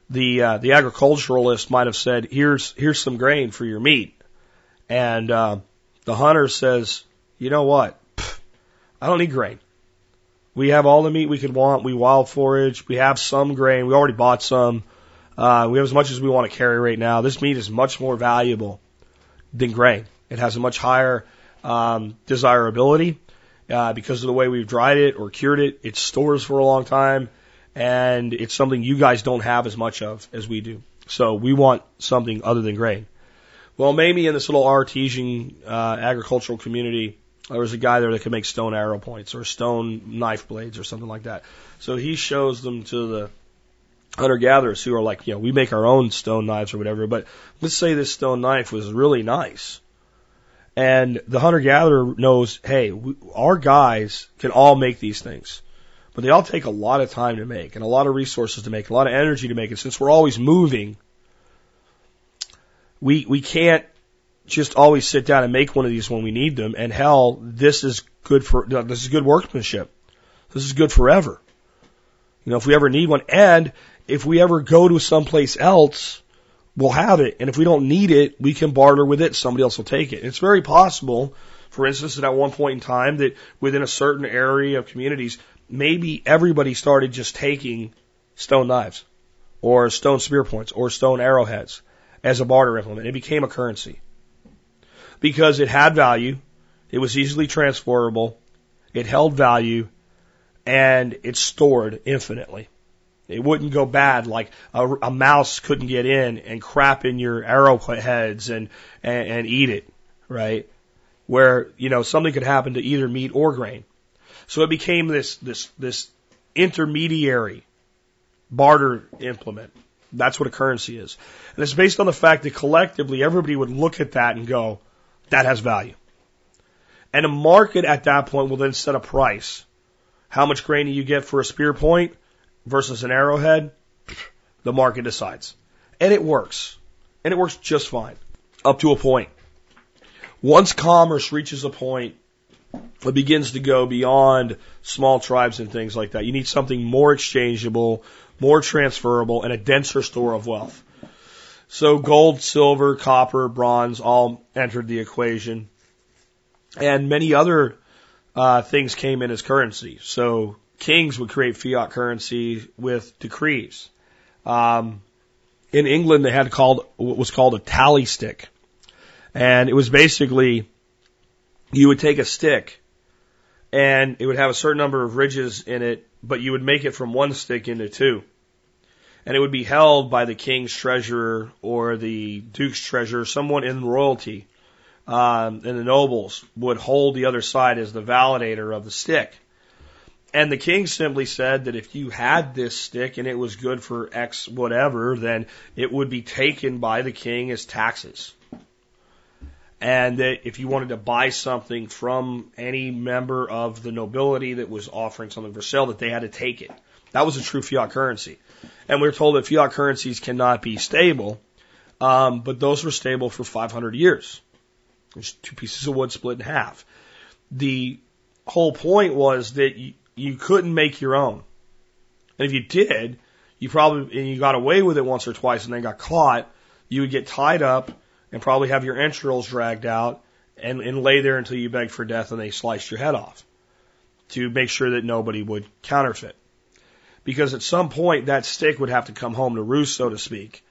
[SPEAKER 2] the, uh, the agriculturalist might have said, here's, here's some grain for your meat. And, uh, the hunter says, you know what? Pfft, I don't need grain. We have all the meat we could want. We wild forage. We have some grain. We already bought some. Uh, we have as much as we want to carry right now. This meat is much more valuable than grain. It has a much higher um, desirability uh, because of the way we've dried it or cured it. It stores for a long time, and it's something you guys don't have as much of as we do. So we want something other than grain. Well, maybe in this little artesian uh, agricultural community, there was a guy there that could make stone arrow points or stone knife blades or something like that. So he shows them to the hunter gatherers who are like, you know, we make our own stone knives or whatever, but let's say this stone knife was really nice. And the hunter gatherer knows, hey, we, our guys can all make these things, but they all take a lot of time to make and a lot of resources to make, a lot of energy to make. And since we're always moving, we we can't just always sit down and make one of these when we need them. And hell, this is good for this is good workmanship. This is good forever. You know, if we ever need one, and if we ever go to someplace else, we'll have it. And if we don't need it, we can barter with it. Somebody else will take it. It's very possible, for instance, that at one point in time, that within a certain area of communities, maybe everybody started just taking stone knives, or stone spear points, or stone arrowheads as a barter implement. It became a currency because it had value, It was easily transferable. It held value and it stored infinitely. It wouldn't go bad like a, a mouse couldn't get in and crap in your arrowheads and, and, and eat it, right? Where, you know, something could happen to either meat or grain. So it became this, this, this intermediary barter implement. That's what a currency is. And it's based on the fact that collectively everybody would look at that and go, that has value. And a market at that point will then set a price. How much grain do you get for a spear point versus an arrowhead? The market decides. And it works. And it works just fine. Up to a point. Once commerce reaches a point, it begins to go beyond small tribes and things like that. You need something more exchangeable, more transferable, and a denser store of wealth. So gold, silver, copper, bronze all entered the equation and many other uh, things came in as currency. So kings would create fiat currency with decrees. Um, in England, they had called what was called a tally stick, and it was basically you would take a stick, and it would have a certain number of ridges in it, but you would make it from one stick into two. And it would be held by the king's treasurer or the duke's treasurer, someone in royalty um, and the nobles would hold the other side as the validator of the stick. And the king simply said that if you had this stick and it was good for X whatever, then it would be taken by the king as taxes. And that if you wanted to buy something from any member of the nobility that was offering something for sale, that they had to take it. That was a true fiat currency. And we are told that fiat currencies cannot be stable, um, but those were stable for 500 years. There's two pieces of wood split in half. The whole point was that you, you couldn't make your own. And if you did, you probably, and you got away with it once or twice and then got caught, you would get tied up and probably have your entrails dragged out and, and lay there until you begged for death and they sliced your head off to make sure that nobody would counterfeit. Because at some point that stick would have to come home to roost, so to speak.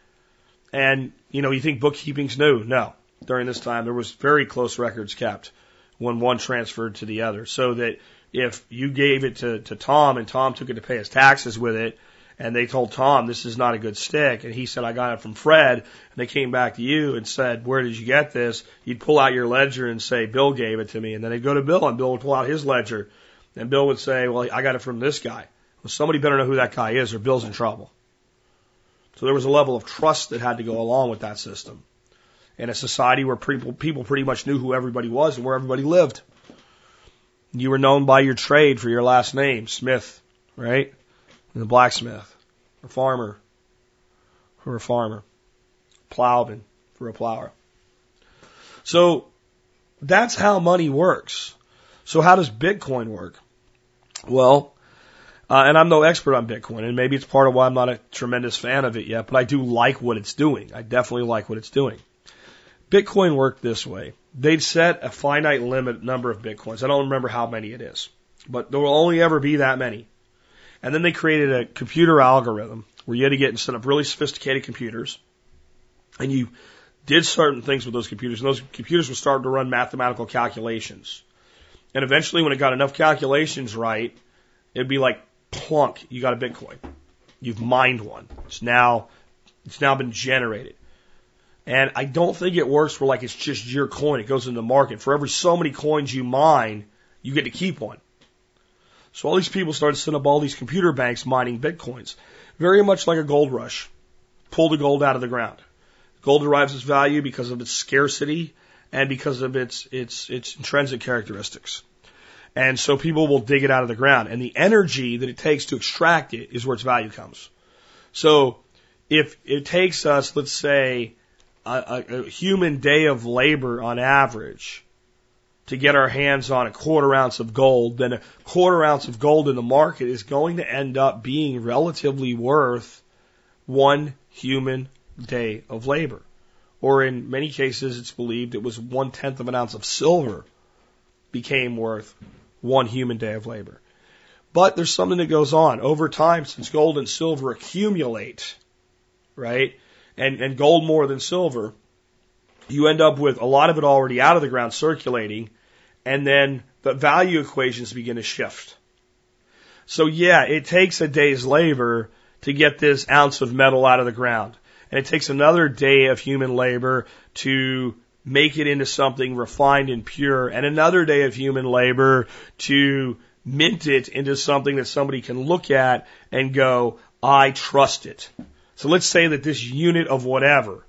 [SPEAKER 2] And, you know, you think bookkeeping's new? No during this time, there was very close records kept when one transferred to the other. So that if you gave it to, to Tom and Tom took it to pay his taxes with it, and they told Tom this is not a good stick, and he said I got it from Fred, and they came back to you and said where did you get this? You'd pull out your ledger and say Bill gave it to me, and then they'd go to Bill and Bill would pull out his ledger, and Bill would say well I got it from this guy. Well, somebody better know who that guy is, or Bill's in trouble. So there was a level of trust that had to go along with that system in a society where people, people pretty much knew who everybody was and where everybody lived. You were known by your trade for your last name, Smith, right? And the blacksmith, a farmer for a farmer, plowman for a plower. So that's how money works. So how does Bitcoin work? Well, uh, and I'm no expert on Bitcoin, and maybe it's part of why I'm not a tremendous fan of it yet, but I do like what it's doing. I definitely like what it's doing. Bitcoin worked this way. They'd set a finite limit number of Bitcoins. I don't remember how many it is, but there will only ever be that many. And then they created a computer algorithm where you had to get and set up really sophisticated computers. And you did certain things with those computers, and those computers would start to run mathematical calculations. And eventually, when it got enough calculations right, it'd be like plunk, you got a Bitcoin. You've mined one. It's now, it's now been generated. And I don't think it works for like it's just your coin. It goes in the market. For every so many coins you mine, you get to keep one. So all these people started setting up all these computer banks mining bitcoins. Very much like a gold rush. Pull the gold out of the ground. Gold derives its value because of its scarcity and because of its, its, its intrinsic characteristics. And so people will dig it out of the ground. And the energy that it takes to extract it is where its value comes. So if it takes us, let's say, a, a, human day of labor on average to get our hands on a quarter ounce of gold, then a quarter ounce of gold in the market is going to end up being relatively worth one human day of labor. Or in many cases, it's believed it was one tenth of an ounce of silver became worth one human day of labor. But there's something that goes on over time since gold and silver accumulate, right? and, and gold more than silver, you end up with a lot of it already out of the ground circulating, and then the value equations begin to shift. So yeah, it takes a day's labor to get this ounce of metal out of the ground. And it takes another day of human labor to make it into something refined and pure, and another day of human labor to mint it into something that somebody can look at and go, I trust it. So let's say that this unit of whatever,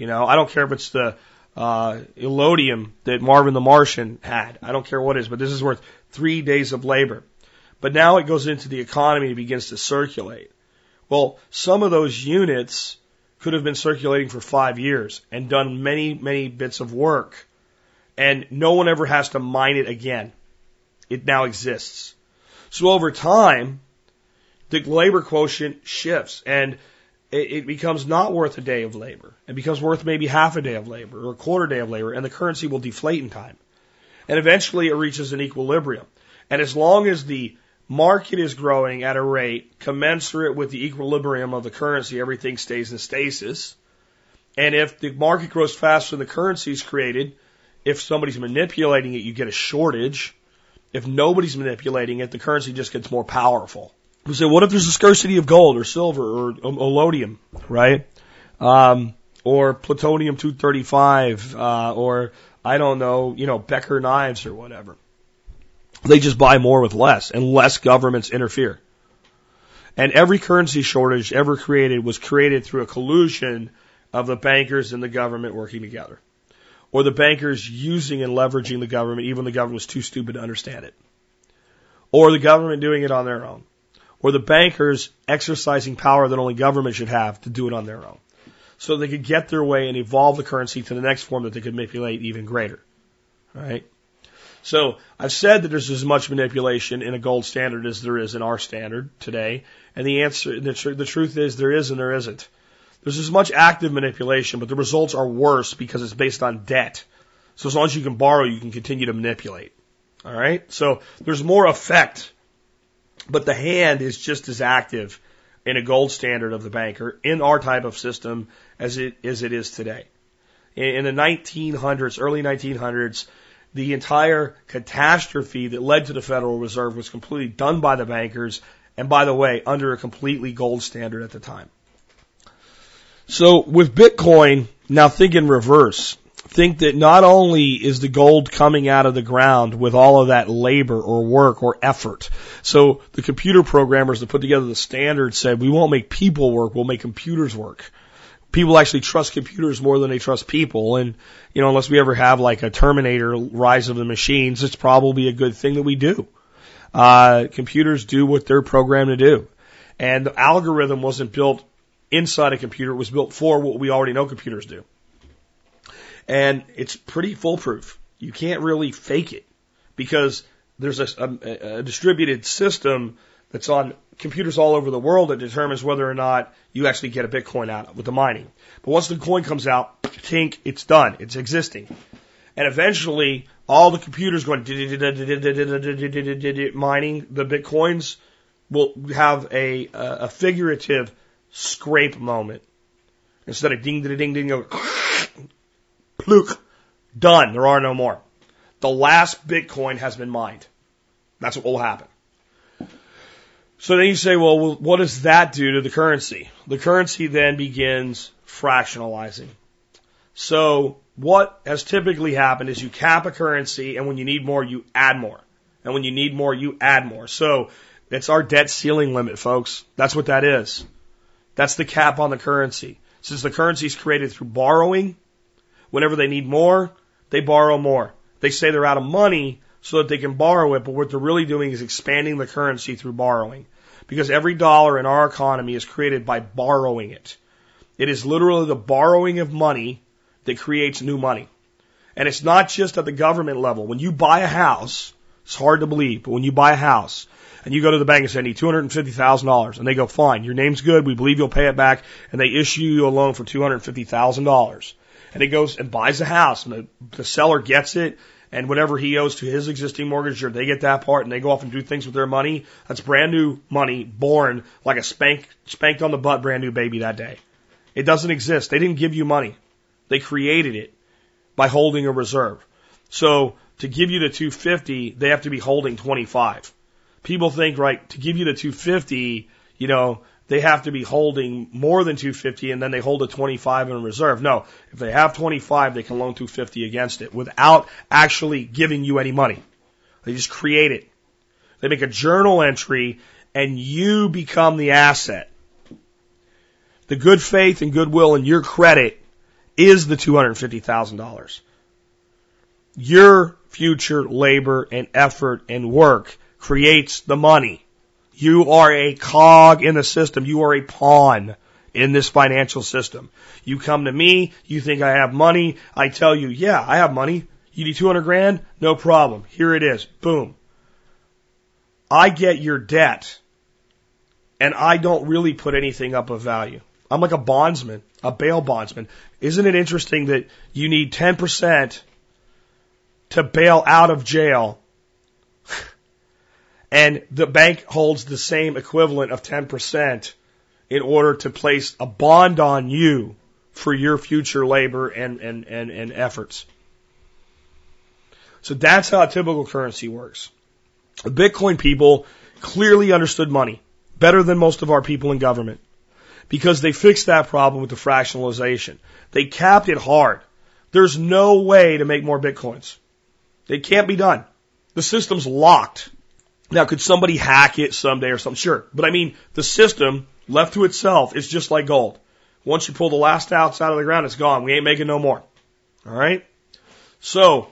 [SPEAKER 2] you know, I don't care if it's the uh, illudium that Marvin the Martian had. I don't care what it is, but this is worth three days of labor. But now it goes into the economy and begins to circulate. Well, some of those units could have been circulating for five years and done many, many bits of work. And no one ever has to mine it again. It now exists. So over time, the labor quotient shifts and it, it becomes not worth a day of labor. It becomes worth maybe half a day of labor or a quarter day of labor and the currency will deflate in time. And eventually it reaches an equilibrium. And as long as the market is growing at a rate commensurate with the equilibrium of the currency, everything stays in stasis. And if the market grows faster than the currency is created, if somebody's manipulating it, you get a shortage. If nobody's manipulating it, the currency just gets more powerful. You say, what if there's a scarcity of gold or silver or illudium, right? Um, or plutonium 235, uh, or I don't know, you know, Becker knives or whatever. They just buy more with less and less governments interfere. And every currency shortage ever created was created through a collusion of the bankers and the government working together. Or the bankers using and leveraging the government, even the government was too stupid to understand it. Or the government doing it on their own. Or the bankers exercising power that only government should have to do it on their own. So they could get their way and evolve the currency to the next form that they could manipulate even greater. Right? So I've said that there's as much manipulation in a gold standard as there is in our standard today. And the answer, the, tr- the truth is there is and there isn't. There's as much active manipulation, but the results are worse because it's based on debt. So as long as you can borrow, you can continue to manipulate. All right. So there's more effect, but the hand is just as active in a gold standard of the banker in our type of system as it as it is today. In, in the 1900s, early 1900s, the entire catastrophe that led to the Federal Reserve was completely done by the bankers, and by the way, under a completely gold standard at the time. So with Bitcoin, now think in reverse. Think that not only is the gold coming out of the ground with all of that labor or work or effort. So the computer programmers that put together the standard said, we won't make people work, we'll make computers work people actually trust computers more than they trust people. And, you know, unless we ever have like a Terminator rise of the machines, it's probably a good thing that we do. Uh, computers do what they're programmed to do. And the algorithm wasn't built inside a computer. It was built for what we already know computers do. And it's pretty foolproof. You can't really fake it because there's a, a, a distributed system that's on computers all over the world that determines whether or not you actually get a Bitcoin out with the mining. But once the coin comes out, tink, it's done. It's existing. And eventually, all the computers going mining the Bitcoins will have a, a figurative scrape moment. Instead of ding, ding, ding, ding, go, pluk, done. There are no more. The last Bitcoin has been mined. That's what will happen. So then you say, well, what does that do to the currency? The currency then begins fractionalizing. So what has typically happened is you cap a currency and when you need more, you add more. And when you need more, you add more. So it's our debt ceiling limit, folks. That's what that is. That's the cap on the currency. Since the currency is created through borrowing, whenever they need more, they borrow more. They say they're out of money, so that they can borrow it, but what they're really doing is expanding the currency through borrowing. Because every dollar in our economy is created by borrowing it. It is literally the borrowing of money that creates new money. And it's not just at the government level. When you buy a house, it's hard to believe, but when you buy a house and you go to the bank and say, I need $250,000 and they go, fine, your name's good, we believe you'll pay it back, and they issue you a loan for $250,000. And he goes and buys a house and the, the seller gets it and whatever he owes to his existing mortgagor, they get that part and they go off and do things with their money. That's brand new money born like a spank, spanked on the butt brand new baby that day. It doesn't exist. They didn't give you money. They created it by holding a reserve. So to give you the 250, they have to be holding 25. People think, right, to give you the 250, you know, they have to be holding more than 250 and then they hold a 25 in reserve. No, if they have 25, they can loan 250 against it without actually giving you any money. They just create it. They make a journal entry and you become the asset. The good faith and goodwill and your credit is the $250,000. Your future labor and effort and work creates the money. You are a cog in the system. You are a pawn in this financial system. You come to me, you think I have money. I tell you, yeah, I have money. You need 200 grand? No problem. Here it is. Boom. I get your debt and I don't really put anything up of value. I'm like a bondsman, a bail bondsman. Isn't it interesting that you need 10% to bail out of jail and the bank holds the same equivalent of 10% in order to place a bond on you for your future labor and, and, and, and efforts. So that's how a typical currency works. The Bitcoin people clearly understood money better than most of our people in government because they fixed that problem with the fractionalization. They capped it hard. There's no way to make more Bitcoins. It can't be done. The system's locked. Now, could somebody hack it someday or something? Sure. But I mean, the system left to itself is just like gold. Once you pull the last ounce out of the ground, it's gone. We ain't making no more. All right. So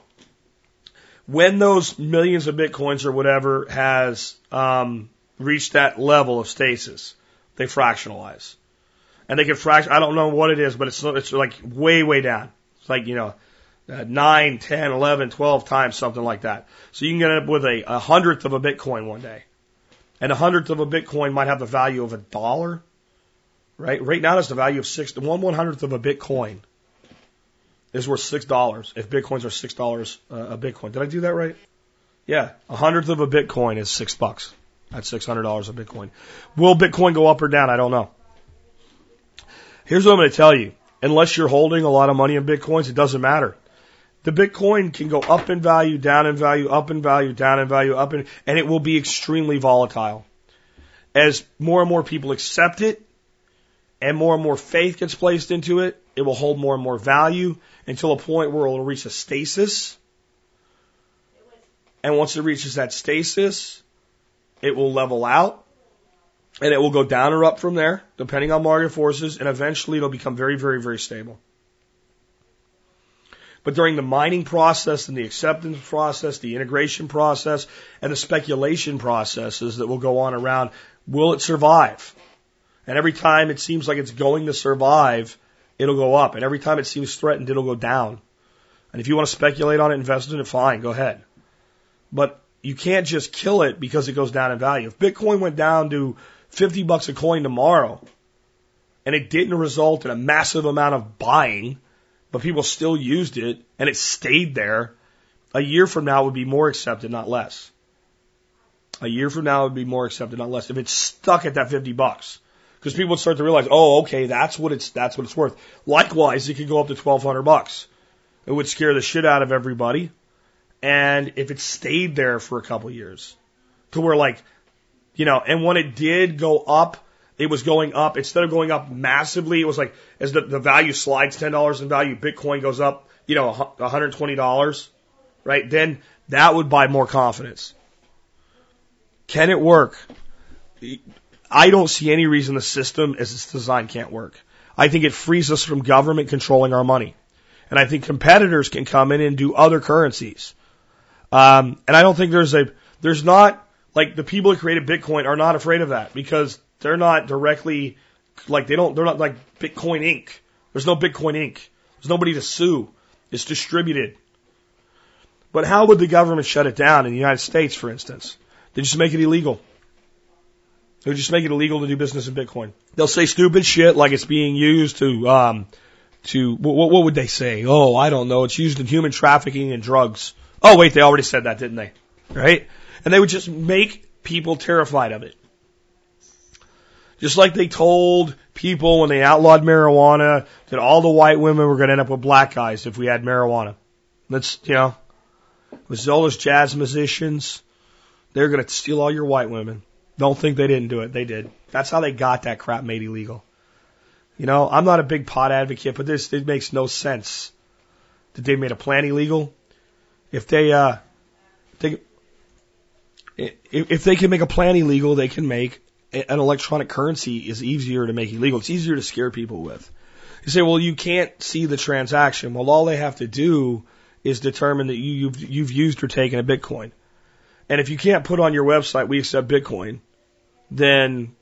[SPEAKER 2] when those millions of bitcoins or whatever has um, reached that level of stasis, they fractionalize, and they can fraction. I don't know what it is, but it's it's like way way down. It's like you know uh, 9, 10, 11, 12 times, something like that. So you can get up with a, a hundredth of a Bitcoin one day. And a hundredth of a Bitcoin might have the value of a dollar, right? Right now, it's the value of six, one one hundredth of a Bitcoin is worth six dollars if Bitcoins are six dollars uh, a Bitcoin. Did I do that right? Yeah, a hundredth of a Bitcoin is six bucks. That's six hundred dollars a Bitcoin. Will Bitcoin go up or down? I don't know. Here's what I'm going to tell you. Unless you're holding a lot of money in Bitcoins, it doesn't matter. The Bitcoin can go up in value, down in value, up in value, down in value, up in, and it will be extremely volatile. As more and more people accept it, and more and more faith gets placed into it, it will hold more and more value until a point where it will reach a stasis. And once it reaches that stasis, it will level out and it will go down or up from there, depending on market forces, and eventually it'll become very, very, very stable. But during the mining process and the acceptance process, the integration process, and the speculation processes that will go on around, will it survive? And every time it seems like it's going to survive, it'll go up. And every time it seems threatened, it'll go down. And if you want to speculate on it, invest in it, fine, go ahead. But you can't just kill it because it goes down in value. If Bitcoin went down to 50 bucks a coin tomorrow and it didn't result in a massive amount of buying, but people still used it and it stayed there, a year from now would be more accepted, not less. A year from now would be more accepted, not less. If it's stuck at that 50 bucks. Because people would start to realize, oh, okay, that's what it's, that's what it's worth. Likewise, it could go up to 1200 bucks. It would scare the shit out of everybody. And if it stayed there for a couple years to where like, you know, and when it did go up, it was going up. Instead of going up massively, it was like as the, the value slides ten dollars in value, Bitcoin goes up, you know, one hundred twenty dollars, right? Then that would buy more confidence. Can it work? I don't see any reason the system as it's designed can't work. I think it frees us from government controlling our money. And I think competitors can come in and do other currencies. Um, and I don't think there's a, there's not, like the people who created Bitcoin are not afraid of that because they're not directly like they don't they're not like Bitcoin Inc. There's no Bitcoin Inc. There's nobody to sue. It's distributed. But how would the government shut it down in the United States, for instance? They just make it illegal. They just make it illegal to do business in Bitcoin. They'll say stupid shit like it's being used to um, to what, what would they say? Oh, I don't know. It's used in human trafficking and drugs. Oh, wait, they already said that, didn't they? Right? And they would just make people terrified of it. Just like they told people when they outlawed marijuana that all the white women were going to end up with black guys if we had marijuana. That's, you know, with all those jazz musicians, they're going to steal all your white women. Don't think they didn't do it. They did. That's how they got that crap made illegal. You know, I'm not a big pot advocate, but this it makes no sense that they made a plant illegal. If they uh, they if, if they can make a plant illegal, they can make an electronic currency is easier to make illegal. It's easier to scare people with. You say, well, you can't see the transaction. Well, all they have to do is determine that you, you've, you've used or taken a Bitcoin. And if you can't put on your website, we accept Bitcoin, then,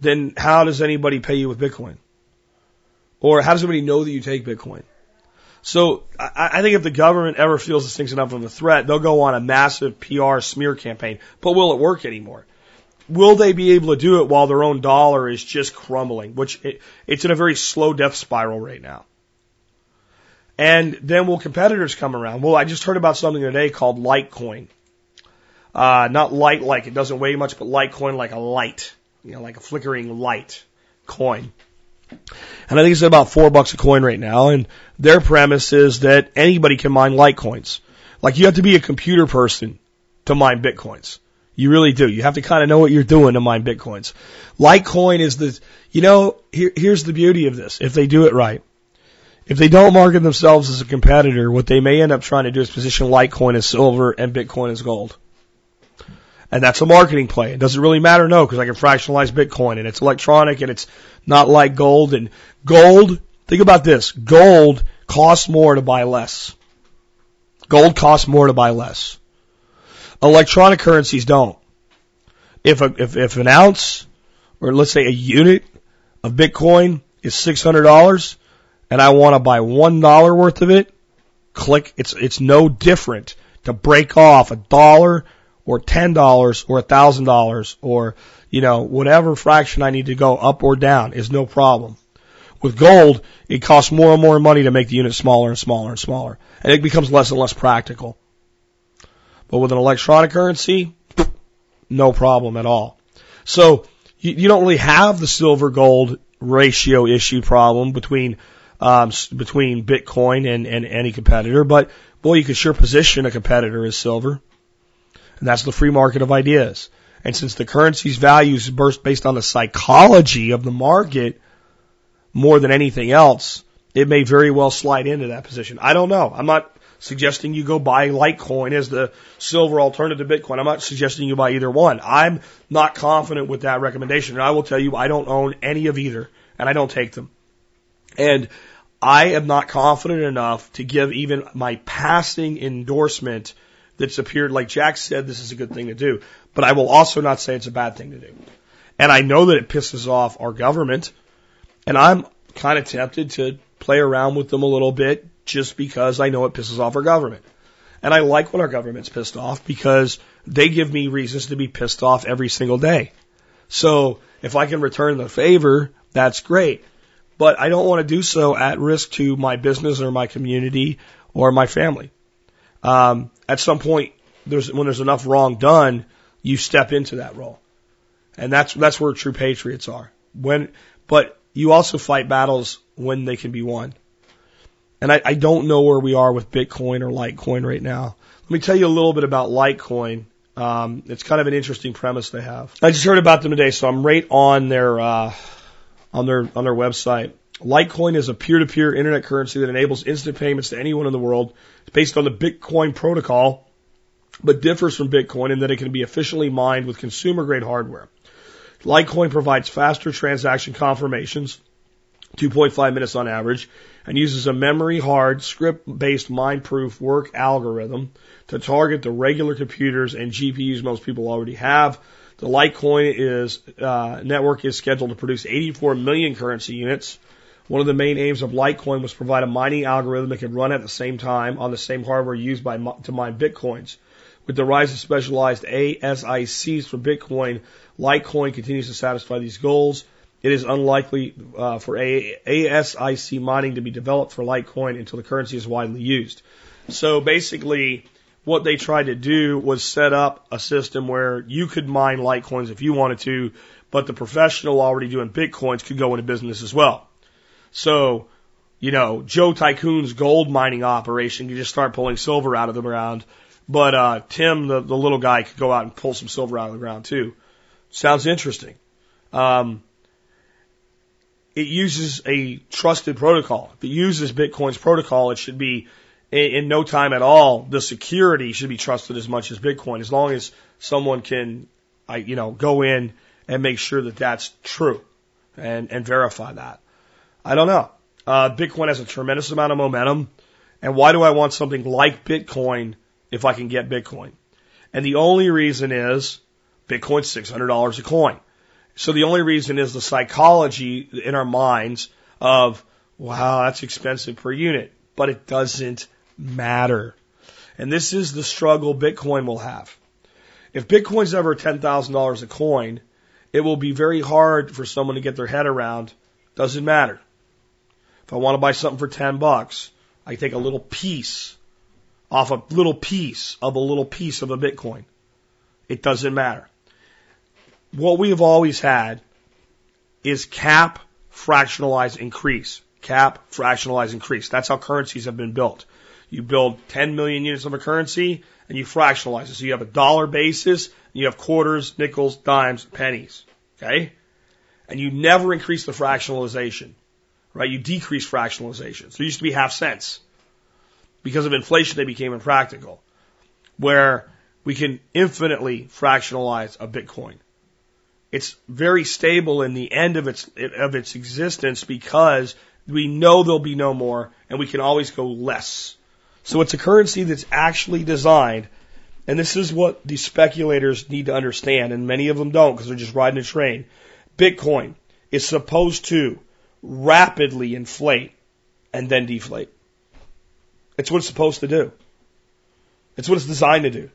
[SPEAKER 2] then how does anybody pay you with Bitcoin? Or how does anybody know that you take Bitcoin? So I, I think if the government ever feels this thing's enough of a threat, they'll go on a massive PR smear campaign. But will it work anymore? Will they be able to do it while their own dollar is just crumbling, which it, it's in a very slow death spiral right now? And then will competitors come around? Well, I just heard about something today called Litecoin. Uh, not light like it doesn't weigh much, but Litecoin like a light, you know, like a flickering light coin. And I think it's about four bucks a coin right now. And their premise is that anybody can mine Litecoins. Like you have to be a computer person to mine Bitcoins. You really do. You have to kind of know what you're doing to mine Bitcoins. Litecoin is the, you know, here, here's the beauty of this. If they do it right, if they don't market themselves as a competitor, what they may end up trying to do is position Litecoin as silver and Bitcoin as gold. And that's a marketing play. Does it really matter? No, because I can fractionalize Bitcoin and it's electronic and it's not like gold. And gold, think about this. Gold costs more to buy less. Gold costs more to buy less. Electronic currencies don't. If a, if, if an ounce or let's say a unit of Bitcoin is $600, and I want to buy one dollar worth of it, click. It's it's no different to break off a dollar or ten dollars or a thousand dollars or you know whatever fraction I need to go up or down is no problem. With gold, it costs more and more money to make the unit smaller and smaller and smaller, and it becomes less and less practical. But with an electronic currency, no problem at all. So you, you don't really have the silver gold ratio issue problem between um, between Bitcoin and, and any competitor, but boy, you could sure position a competitor as silver. And that's the free market of ideas. And since the currency's value is based on the psychology of the market more than anything else, it may very well slide into that position. I don't know. I'm not suggesting you go buy Litecoin as the silver alternative to Bitcoin. I'm not suggesting you buy either one. I'm not confident with that recommendation. And I will tell you, I don't own any of either, and I don't take them. And I am not confident enough to give even my passing endorsement that's appeared, like Jack said, this is a good thing to do. But I will also not say it's a bad thing to do. And I know that it pisses off our government. And I'm kind of tempted to play around with them a little bit just because I know it pisses off our government. And I like when our government's pissed off because they give me reasons to be pissed off every single day. So if I can return the favor, that's great but I don't want to do so at risk to my business or my community or my family. Um, at some point, there's when there's enough wrong done, you step into that role, and that's that's where true patriots are. When, but you also fight battles when they can be won. And I, I don't know where we are with Bitcoin or Litecoin right now. Let me tell you a little bit about Litecoin. Um, it's kind of an interesting premise they have. I just heard about them today, so I'm right on their uh, on their on their website. Litecoin is a peer-to-peer internet currency that enables instant payments to anyone in the world. It's based on the Bitcoin protocol, but differs from Bitcoin in that it can be efficiently mined with consumer-grade hardware. Litecoin provides faster transaction confirmations, 2.5 minutes on average, and uses a memory hard scrypt-based mine-proof work algorithm to target the regular computers and GPUs most people already have the Litecoin is uh, network is scheduled to produce 84 million currency units. One of the main aims of Litecoin was to provide a mining algorithm that could run at the same time on the same hardware used by to mine bitcoins. With the rise of specialized ASICs for Bitcoin, Litecoin continues to satisfy these goals. It is unlikely uh, for ASIC mining to be developed for Litecoin until the currency is widely used. So basically, what they tried to do was set up a system where you could mine Litecoins if you wanted to, but the professional already doing Bitcoins could go into business as well. So you know, Joe Tycoon's gold mining operation could just start pulling silver out of the ground. But uh, Tim, the, the little guy, could go out and pull some silver out of the ground too. Sounds interesting. Um, it uses a trusted protocol. If it uses Bitcoin's protocol, it should be in, no time at all. The security should be trusted as much as Bitcoin, as long as someone can, I, you know, go in and make sure that that's true and, and verify that. I don't know. Uh, Bitcoin has a tremendous amount of momentum. And why do I want something like Bitcoin if I can get Bitcoin? And the only reason is Bitcoin's $600 a coin. So the only reason is the psychology in our minds of, wow, that's expensive per unit, but it doesn't matter. And this is the struggle Bitcoin will have. If Bitcoin's ever $10,000 a coin, it will be very hard for someone to get their head around. Doesn't matter. If I want to buy something for 10 bucks, I take a little piece off a little piece of a little piece of a Bitcoin. It doesn't matter. What we have always had is cap, fractionalize, increase. Cap, fractionalize, increase. That's how currencies have been built. You build 10 million units of a currency and you fractionalize it. So you have a dollar basis, and you have quarters, nickels, dimes, pennies. Okay? And you never increase the fractionalization right? You decrease fractionalization. So it used to be half cents. Because of inflation, they became impractical. Where we can infinitely fractionalize a Bitcoin. It's very stable in the end of its of its existence because we know there'll be no more, and we can always go less. So it's a currency that's actually designed, and this is what the speculators need to understand, and many of them don't because they're just riding a train. Bitcoin is supposed to rapidly inflate and then deflate. It's what it's supposed to do. It's what it's designed to do.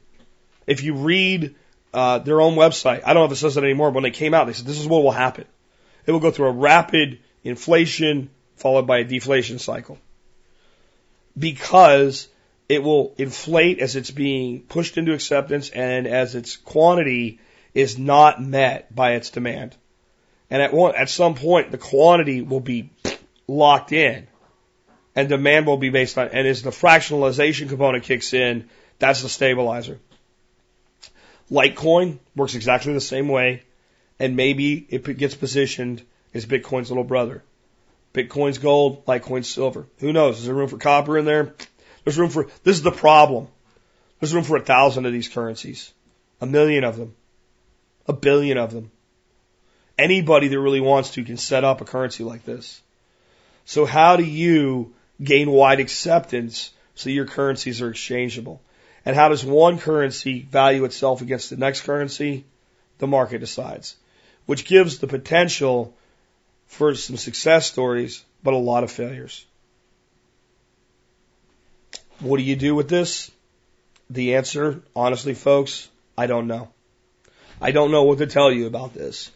[SPEAKER 2] If you read uh, their own website, I don't know if it says that anymore, but when they came out, they said this is what will happen. It will go through a rapid inflation followed by a deflation cycle. Because it will inflate as it's being pushed into acceptance and as its quantity is not met by its demand. And at one, at some point, the quantity will be locked in and demand will be based on, and as the fractionalization component kicks in, that's the stabilizer. Litecoin works exactly the same way, and maybe it gets positioned as Bitcoin's little brother. Bitcoin's gold, Litecoin's silver. Who knows? Is there room for copper in there? There's room for, this is the problem. There's room for a thousand of these currencies, a million of them, a billion of them. Anybody that really wants to can set up a currency like this. So how do you gain wide acceptance so your currencies are exchangeable? And how does one currency value itself against the next currency? The market decides, which gives the potential for some success stories, but a lot of failures. What do you do with this? The answer, honestly, folks, I don't know. I don't know what to tell you about this.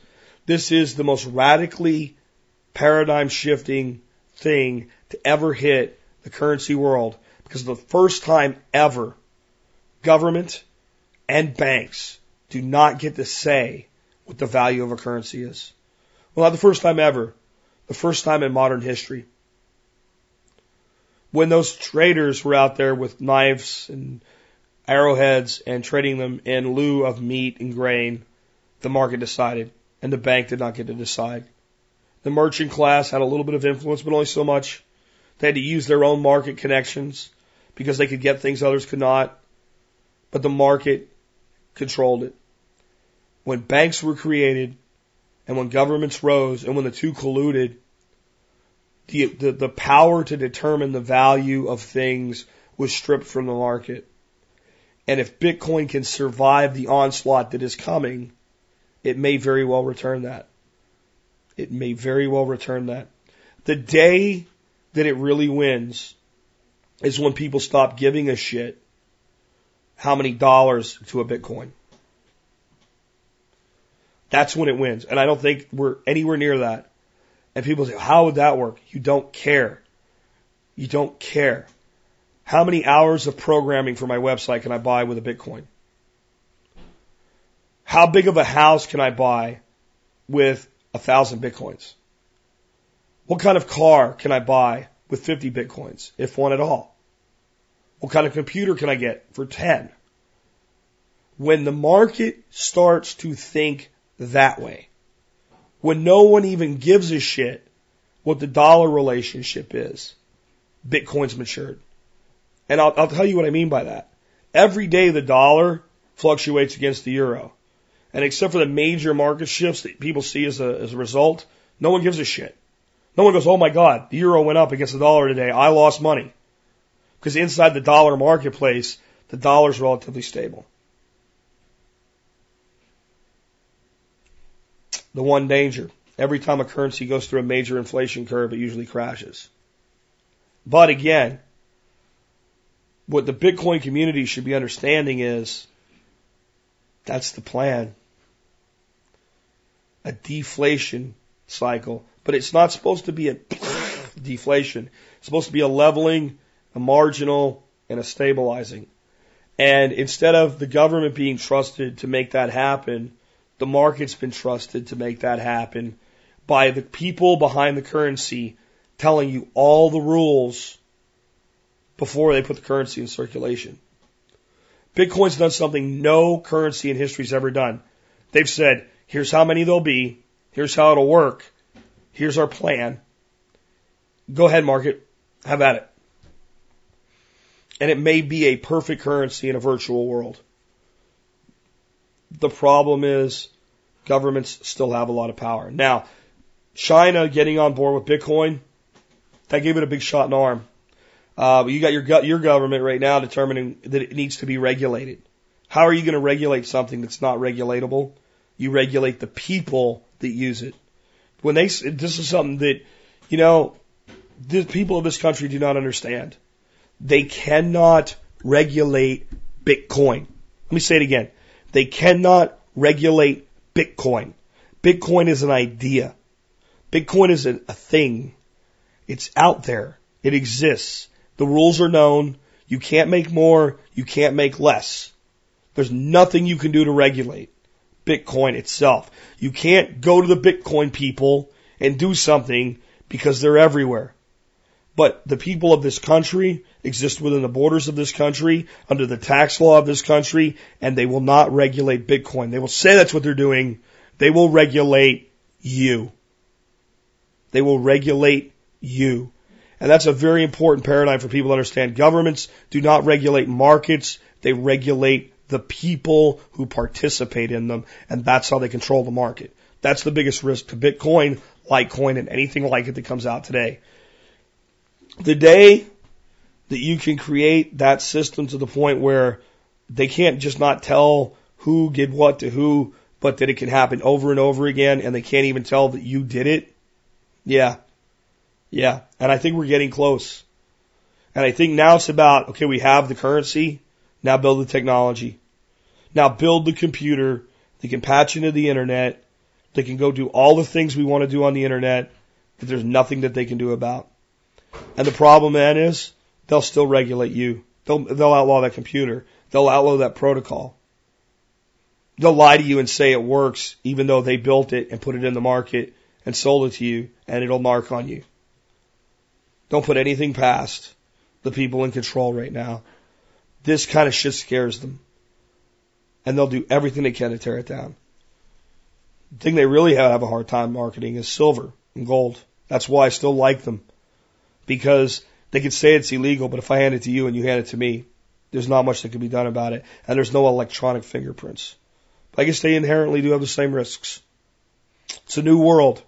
[SPEAKER 2] This is the most radically paradigm shifting thing to ever hit the currency world because the first time ever government and banks do not get to say what the value of a currency is. Well, not the first time ever, the first time in modern history. When those traders were out there with knives and arrowheads and trading them in lieu of meat and grain, the market decided and the bank did not get to decide. The merchant class had a little bit of influence, but only so much. They had to use their own market connections because they could get things others could not. But the market controlled it. When banks were created and when governments rose and when the two colluded, the, the, the power to determine the value of things was stripped from the market. And if Bitcoin can survive the onslaught that is coming, it may very well return that. It may very well return that. The day that it really wins is when people stop giving a shit how many dollars to a Bitcoin. That's when it wins. And I don't think we're anywhere near that. And people say, how would that work? You don't care. You don't care. How many hours of programming for my website can I buy with a Bitcoin? How big of a house can I buy with a thousand bitcoins? What kind of car can I buy with 50 bitcoins, if one at all? What kind of computer can I get for 10? When the market starts to think that way, when no one even gives a shit what the dollar relationship is, Bitcoin's matured. And I'll, I'll tell you what I mean by that. Every day the dollar fluctuates against the euro. And except for the major market shifts that people see as a, as a result, no one gives a shit. No one goes, oh my God, the euro went up against the dollar today. I lost money. Because inside the dollar marketplace, the dollar's relatively stable. The one danger. Every time a currency goes through a major inflation curve, it usually crashes. But again, what the Bitcoin community should be understanding is that's the plan. A deflation cycle. But it's not supposed to be a deflation. It's supposed to be a leveling, a marginal, and a stabilizing. And instead of the government being trusted to make that happen, the market's been trusted to make that happen by the people behind the currency telling you all the rules before they put the currency in circulation. Bitcoin's done something no currency in history's ever done. They've said, here's how many there'll be, here's how it'll work, here's our plan. Go ahead, market, have at it. And it may be a perfect currency in a virtual world. The problem is governments still have a lot of power. Now, China getting on board with Bitcoin, that gave it a big shot in the arm. Uh, you got your your government right now determining that it needs to be regulated. How are you going to regulate something that's not regulatable? You regulate the people that use it. When they this is something that you know the people of this country do not understand. They cannot regulate Bitcoin. Let me say it again. They cannot regulate Bitcoin. Bitcoin is an idea. Bitcoin is a, a thing. It's out there. It exists. The rules are known. You can't make more. You can't make less. There's nothing you can do to regulate Bitcoin itself. You can't go to the Bitcoin people and do something because they're everywhere. But the people of this country exist within the borders of this country, under the tax law of this country, and they will not regulate Bitcoin. They will say that's what they're doing. They will regulate you. They will regulate you. And that's a very important paradigm for people to understand. Governments do not regulate markets. They regulate the people who participate in them. And that's how they control the market. That's the biggest risk to Bitcoin, Litecoin, and anything like it that comes out today. The day that you can create that system to the point where they can't just not tell who did what to who, but that it can happen over and over again and they can't even tell that you did it. Yeah, yeah, and I think we're getting close. And I think now it's about, okay, we have the currency, now build the technology. Now build the computer that can patch into the internet, that can go do all the things we want to do on the internet that there's nothing that they can do about. And the problem then is they'll still regulate you. They'll, they'll outlaw that computer. They'll outlaw that protocol. They'll lie to you and say it works even though they built it and put it in the market and sold it to you and it'll mark on you. Don't put anything past the people in control right now. This kind of shit scares them. And they'll do everything they can to tear it down. The thing they really have a hard time marketing is silver and gold. That's why I still like them. Because they could say it's illegal, but if I hand it to you and you hand it to me, there's not much that can be done about it. And there's no electronic fingerprints. But I guess they inherently do have the same risks. It's a new world.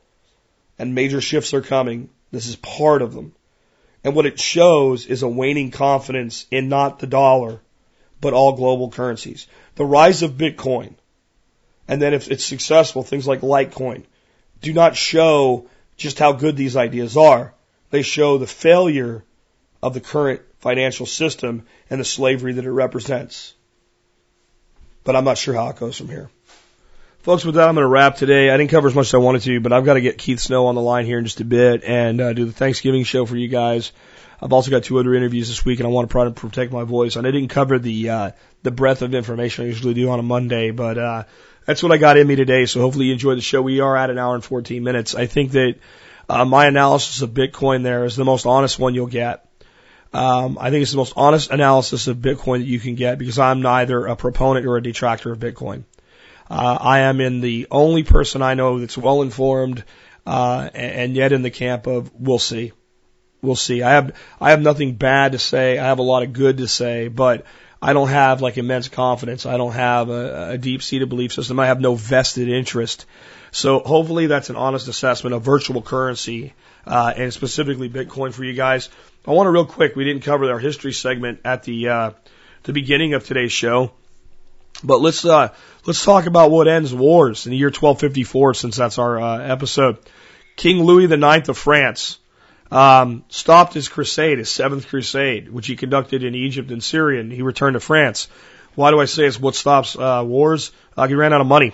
[SPEAKER 2] And major shifts are coming. This is part of them. And what it shows is a waning confidence in not the dollar, but all global currencies. The rise of Bitcoin, and then if it's successful, things like Litecoin, do not show just how good these ideas are. They show the failure of the current financial system and the slavery that it represents. But I'm not sure how it goes from here. Folks, with that, I'm going to wrap today. I didn't cover as much as I wanted to, but I've got to get Keith Snow on the line here in just a bit and uh, do the Thanksgiving show for you guys. I've also got two other interviews this week, and I want to try to protect my voice. And I didn't cover the uh, the breadth of information I usually do on a Monday, but uh, that's what I got in me today. So hopefully you enjoy the show. We are at an hour and 14 minutes. I think that uh, my analysis of Bitcoin there is the most honest one you'll get. Um, I think it's the most honest analysis of Bitcoin that you can get because I'm neither a proponent or a detractor of Bitcoin. Uh, I am in the only person I know that's well informed, uh, and yet in the camp of we'll see, we'll see. I have I have nothing bad to say. I have a lot of good to say, but I don't have like immense confidence. I don't have a, a deep seated belief system. I have no vested interest. So hopefully that's an honest assessment of virtual currency uh, and specifically Bitcoin for you guys. I want to real quick. We didn't cover our history segment at the uh, the beginning of today's show. But let's uh, let's talk about what ends wars in the year 1254, since that's our uh, episode. King Louis IX of France um, stopped his crusade, his seventh crusade, which he conducted in Egypt and Syria, and he returned to France. Why do I say it's what stops uh, wars? Uh, he ran out of money.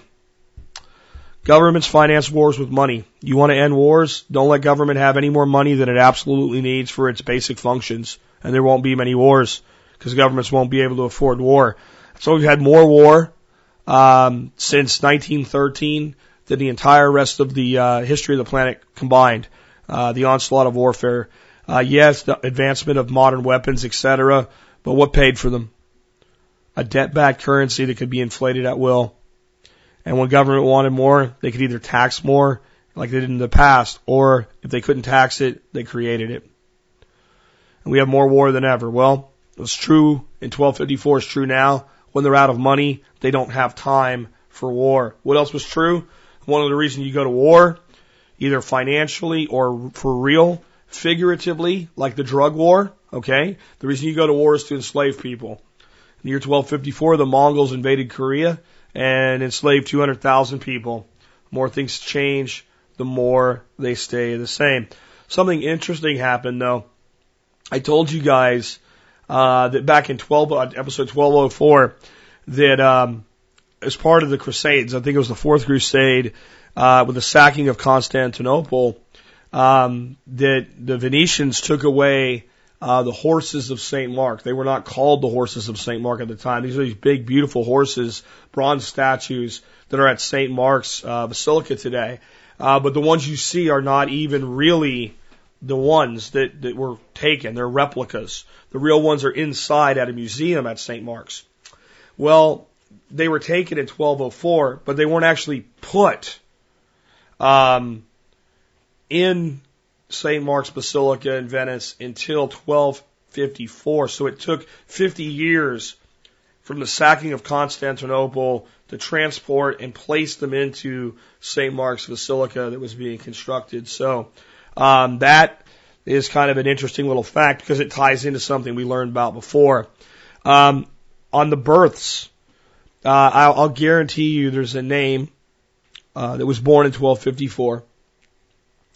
[SPEAKER 2] Governments finance wars with money. You want to end wars? Don't let government have any more money than it absolutely needs for its basic functions, and there won't be many wars because governments won't be able to afford war. So we've had more war um, since 1913 than the entire rest of the uh, history of the planet combined. Uh, the onslaught of warfare, uh, yes, the advancement of modern weapons, etc. But what paid for them? A debt-backed currency that could be inflated at will. And when government wanted more, they could either tax more, like they did in the past, or if they couldn't tax it, they created it. And we have more war than ever. Well, it was true in 1254. It's true now when they're out of money, they don't have time for war. What else was true? One of the reasons you go to war, either financially or for real, figuratively, like the drug war, okay? The reason you go to war is to enslave people. In the year 1254, the Mongols invaded Korea and enslaved 200,000 people. The more things change, the more they stay the same. Something interesting happened though. I told you guys uh, that back in 12, uh, episode 1204, that um, as part of the Crusades, I think it was the Fourth Crusade, uh, with the sacking of Constantinople, um, that the Venetians took away uh, the horses of St. Mark. They were not called the horses of St. Mark at the time. These are these big, beautiful horses, bronze statues that are at St. Mark's uh, Basilica today. Uh, but the ones you see are not even really the ones that, that were taken. They're replicas. The real ones are inside at a museum at St. Mark's. Well, they were taken in 1204, but they weren't actually put um, in St. Mark's Basilica in Venice until 1254. So it took 50 years from the sacking of Constantinople to transport and place them into St. Mark's Basilica that was being constructed. So um, that is kind of an interesting little fact because it ties into something we learned about before. Um, on the births, uh, I'll, I'll guarantee you there's a name uh, that was born in 1254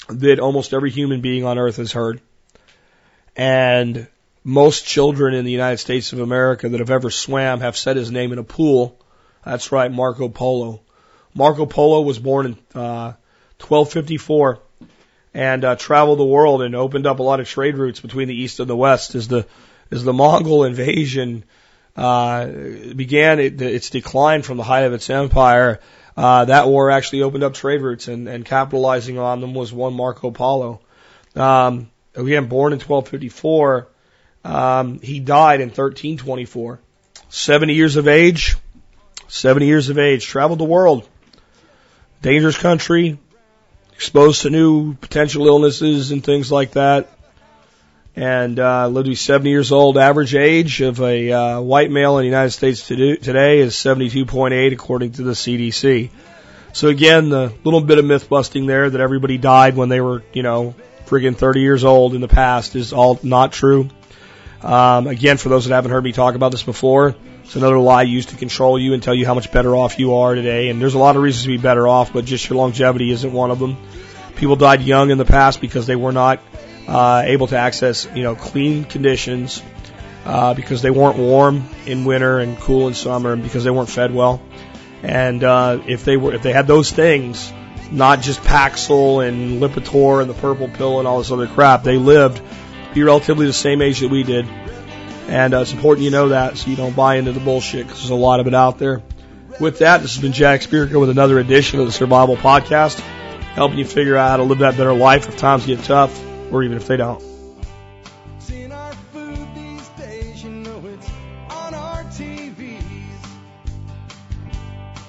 [SPEAKER 2] that almost every human being on earth has heard. And most children in the United States of America that have ever swam have said his name in a pool. That's right, Marco Polo. Marco Polo was born in uh, 1254 and uh, traveled the world and opened up a lot of trade routes between the east and the west. As the as the Mongol invasion uh, began it, its decline from the height of its empire, uh, that war actually opened up trade routes, and, and capitalizing on them was one Marco Polo. Um, again, born in 1254, um, he died in 1324. 70 years of age, 70 years of age, traveled the world. Dangerous country, exposed to new potential illnesses and things like that. And uh, lived to be 70 years old. Average age of a uh, white male in the United States today is 72.8, according to the CDC. So again, the little bit of myth busting there that everybody died when they were, you know, friggin' 30 years old in the past is all not true. Um, again, for those that haven't heard me talk about this before, it's another lie used to control you and tell you how much better off you are today. And there's a lot of reasons to be better off, but just your longevity isn't one of them. People died young in the past because they were not uh, able to access, you know, clean conditions, uh, because they weren't warm in winter and cool in summer, and because they weren't fed well. And uh, if they were, if they had those things, not just Paxil and Lipitor and the purple pill and all this other crap, they lived be relatively the same age that we did. And uh, it's important you know that so you don't buy into the bullshit because there's a lot of it out there. With that, this has been Jack Spirko with another edition of the Survival Podcast, helping you figure out how to live that better life if times get tough or even if they don't.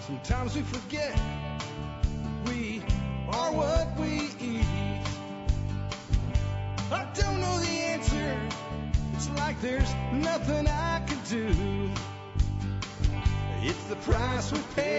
[SPEAKER 1] Sometimes we forget we are what we eat. I don't know the answer. It's like there's nothing I do. It's the price we pay,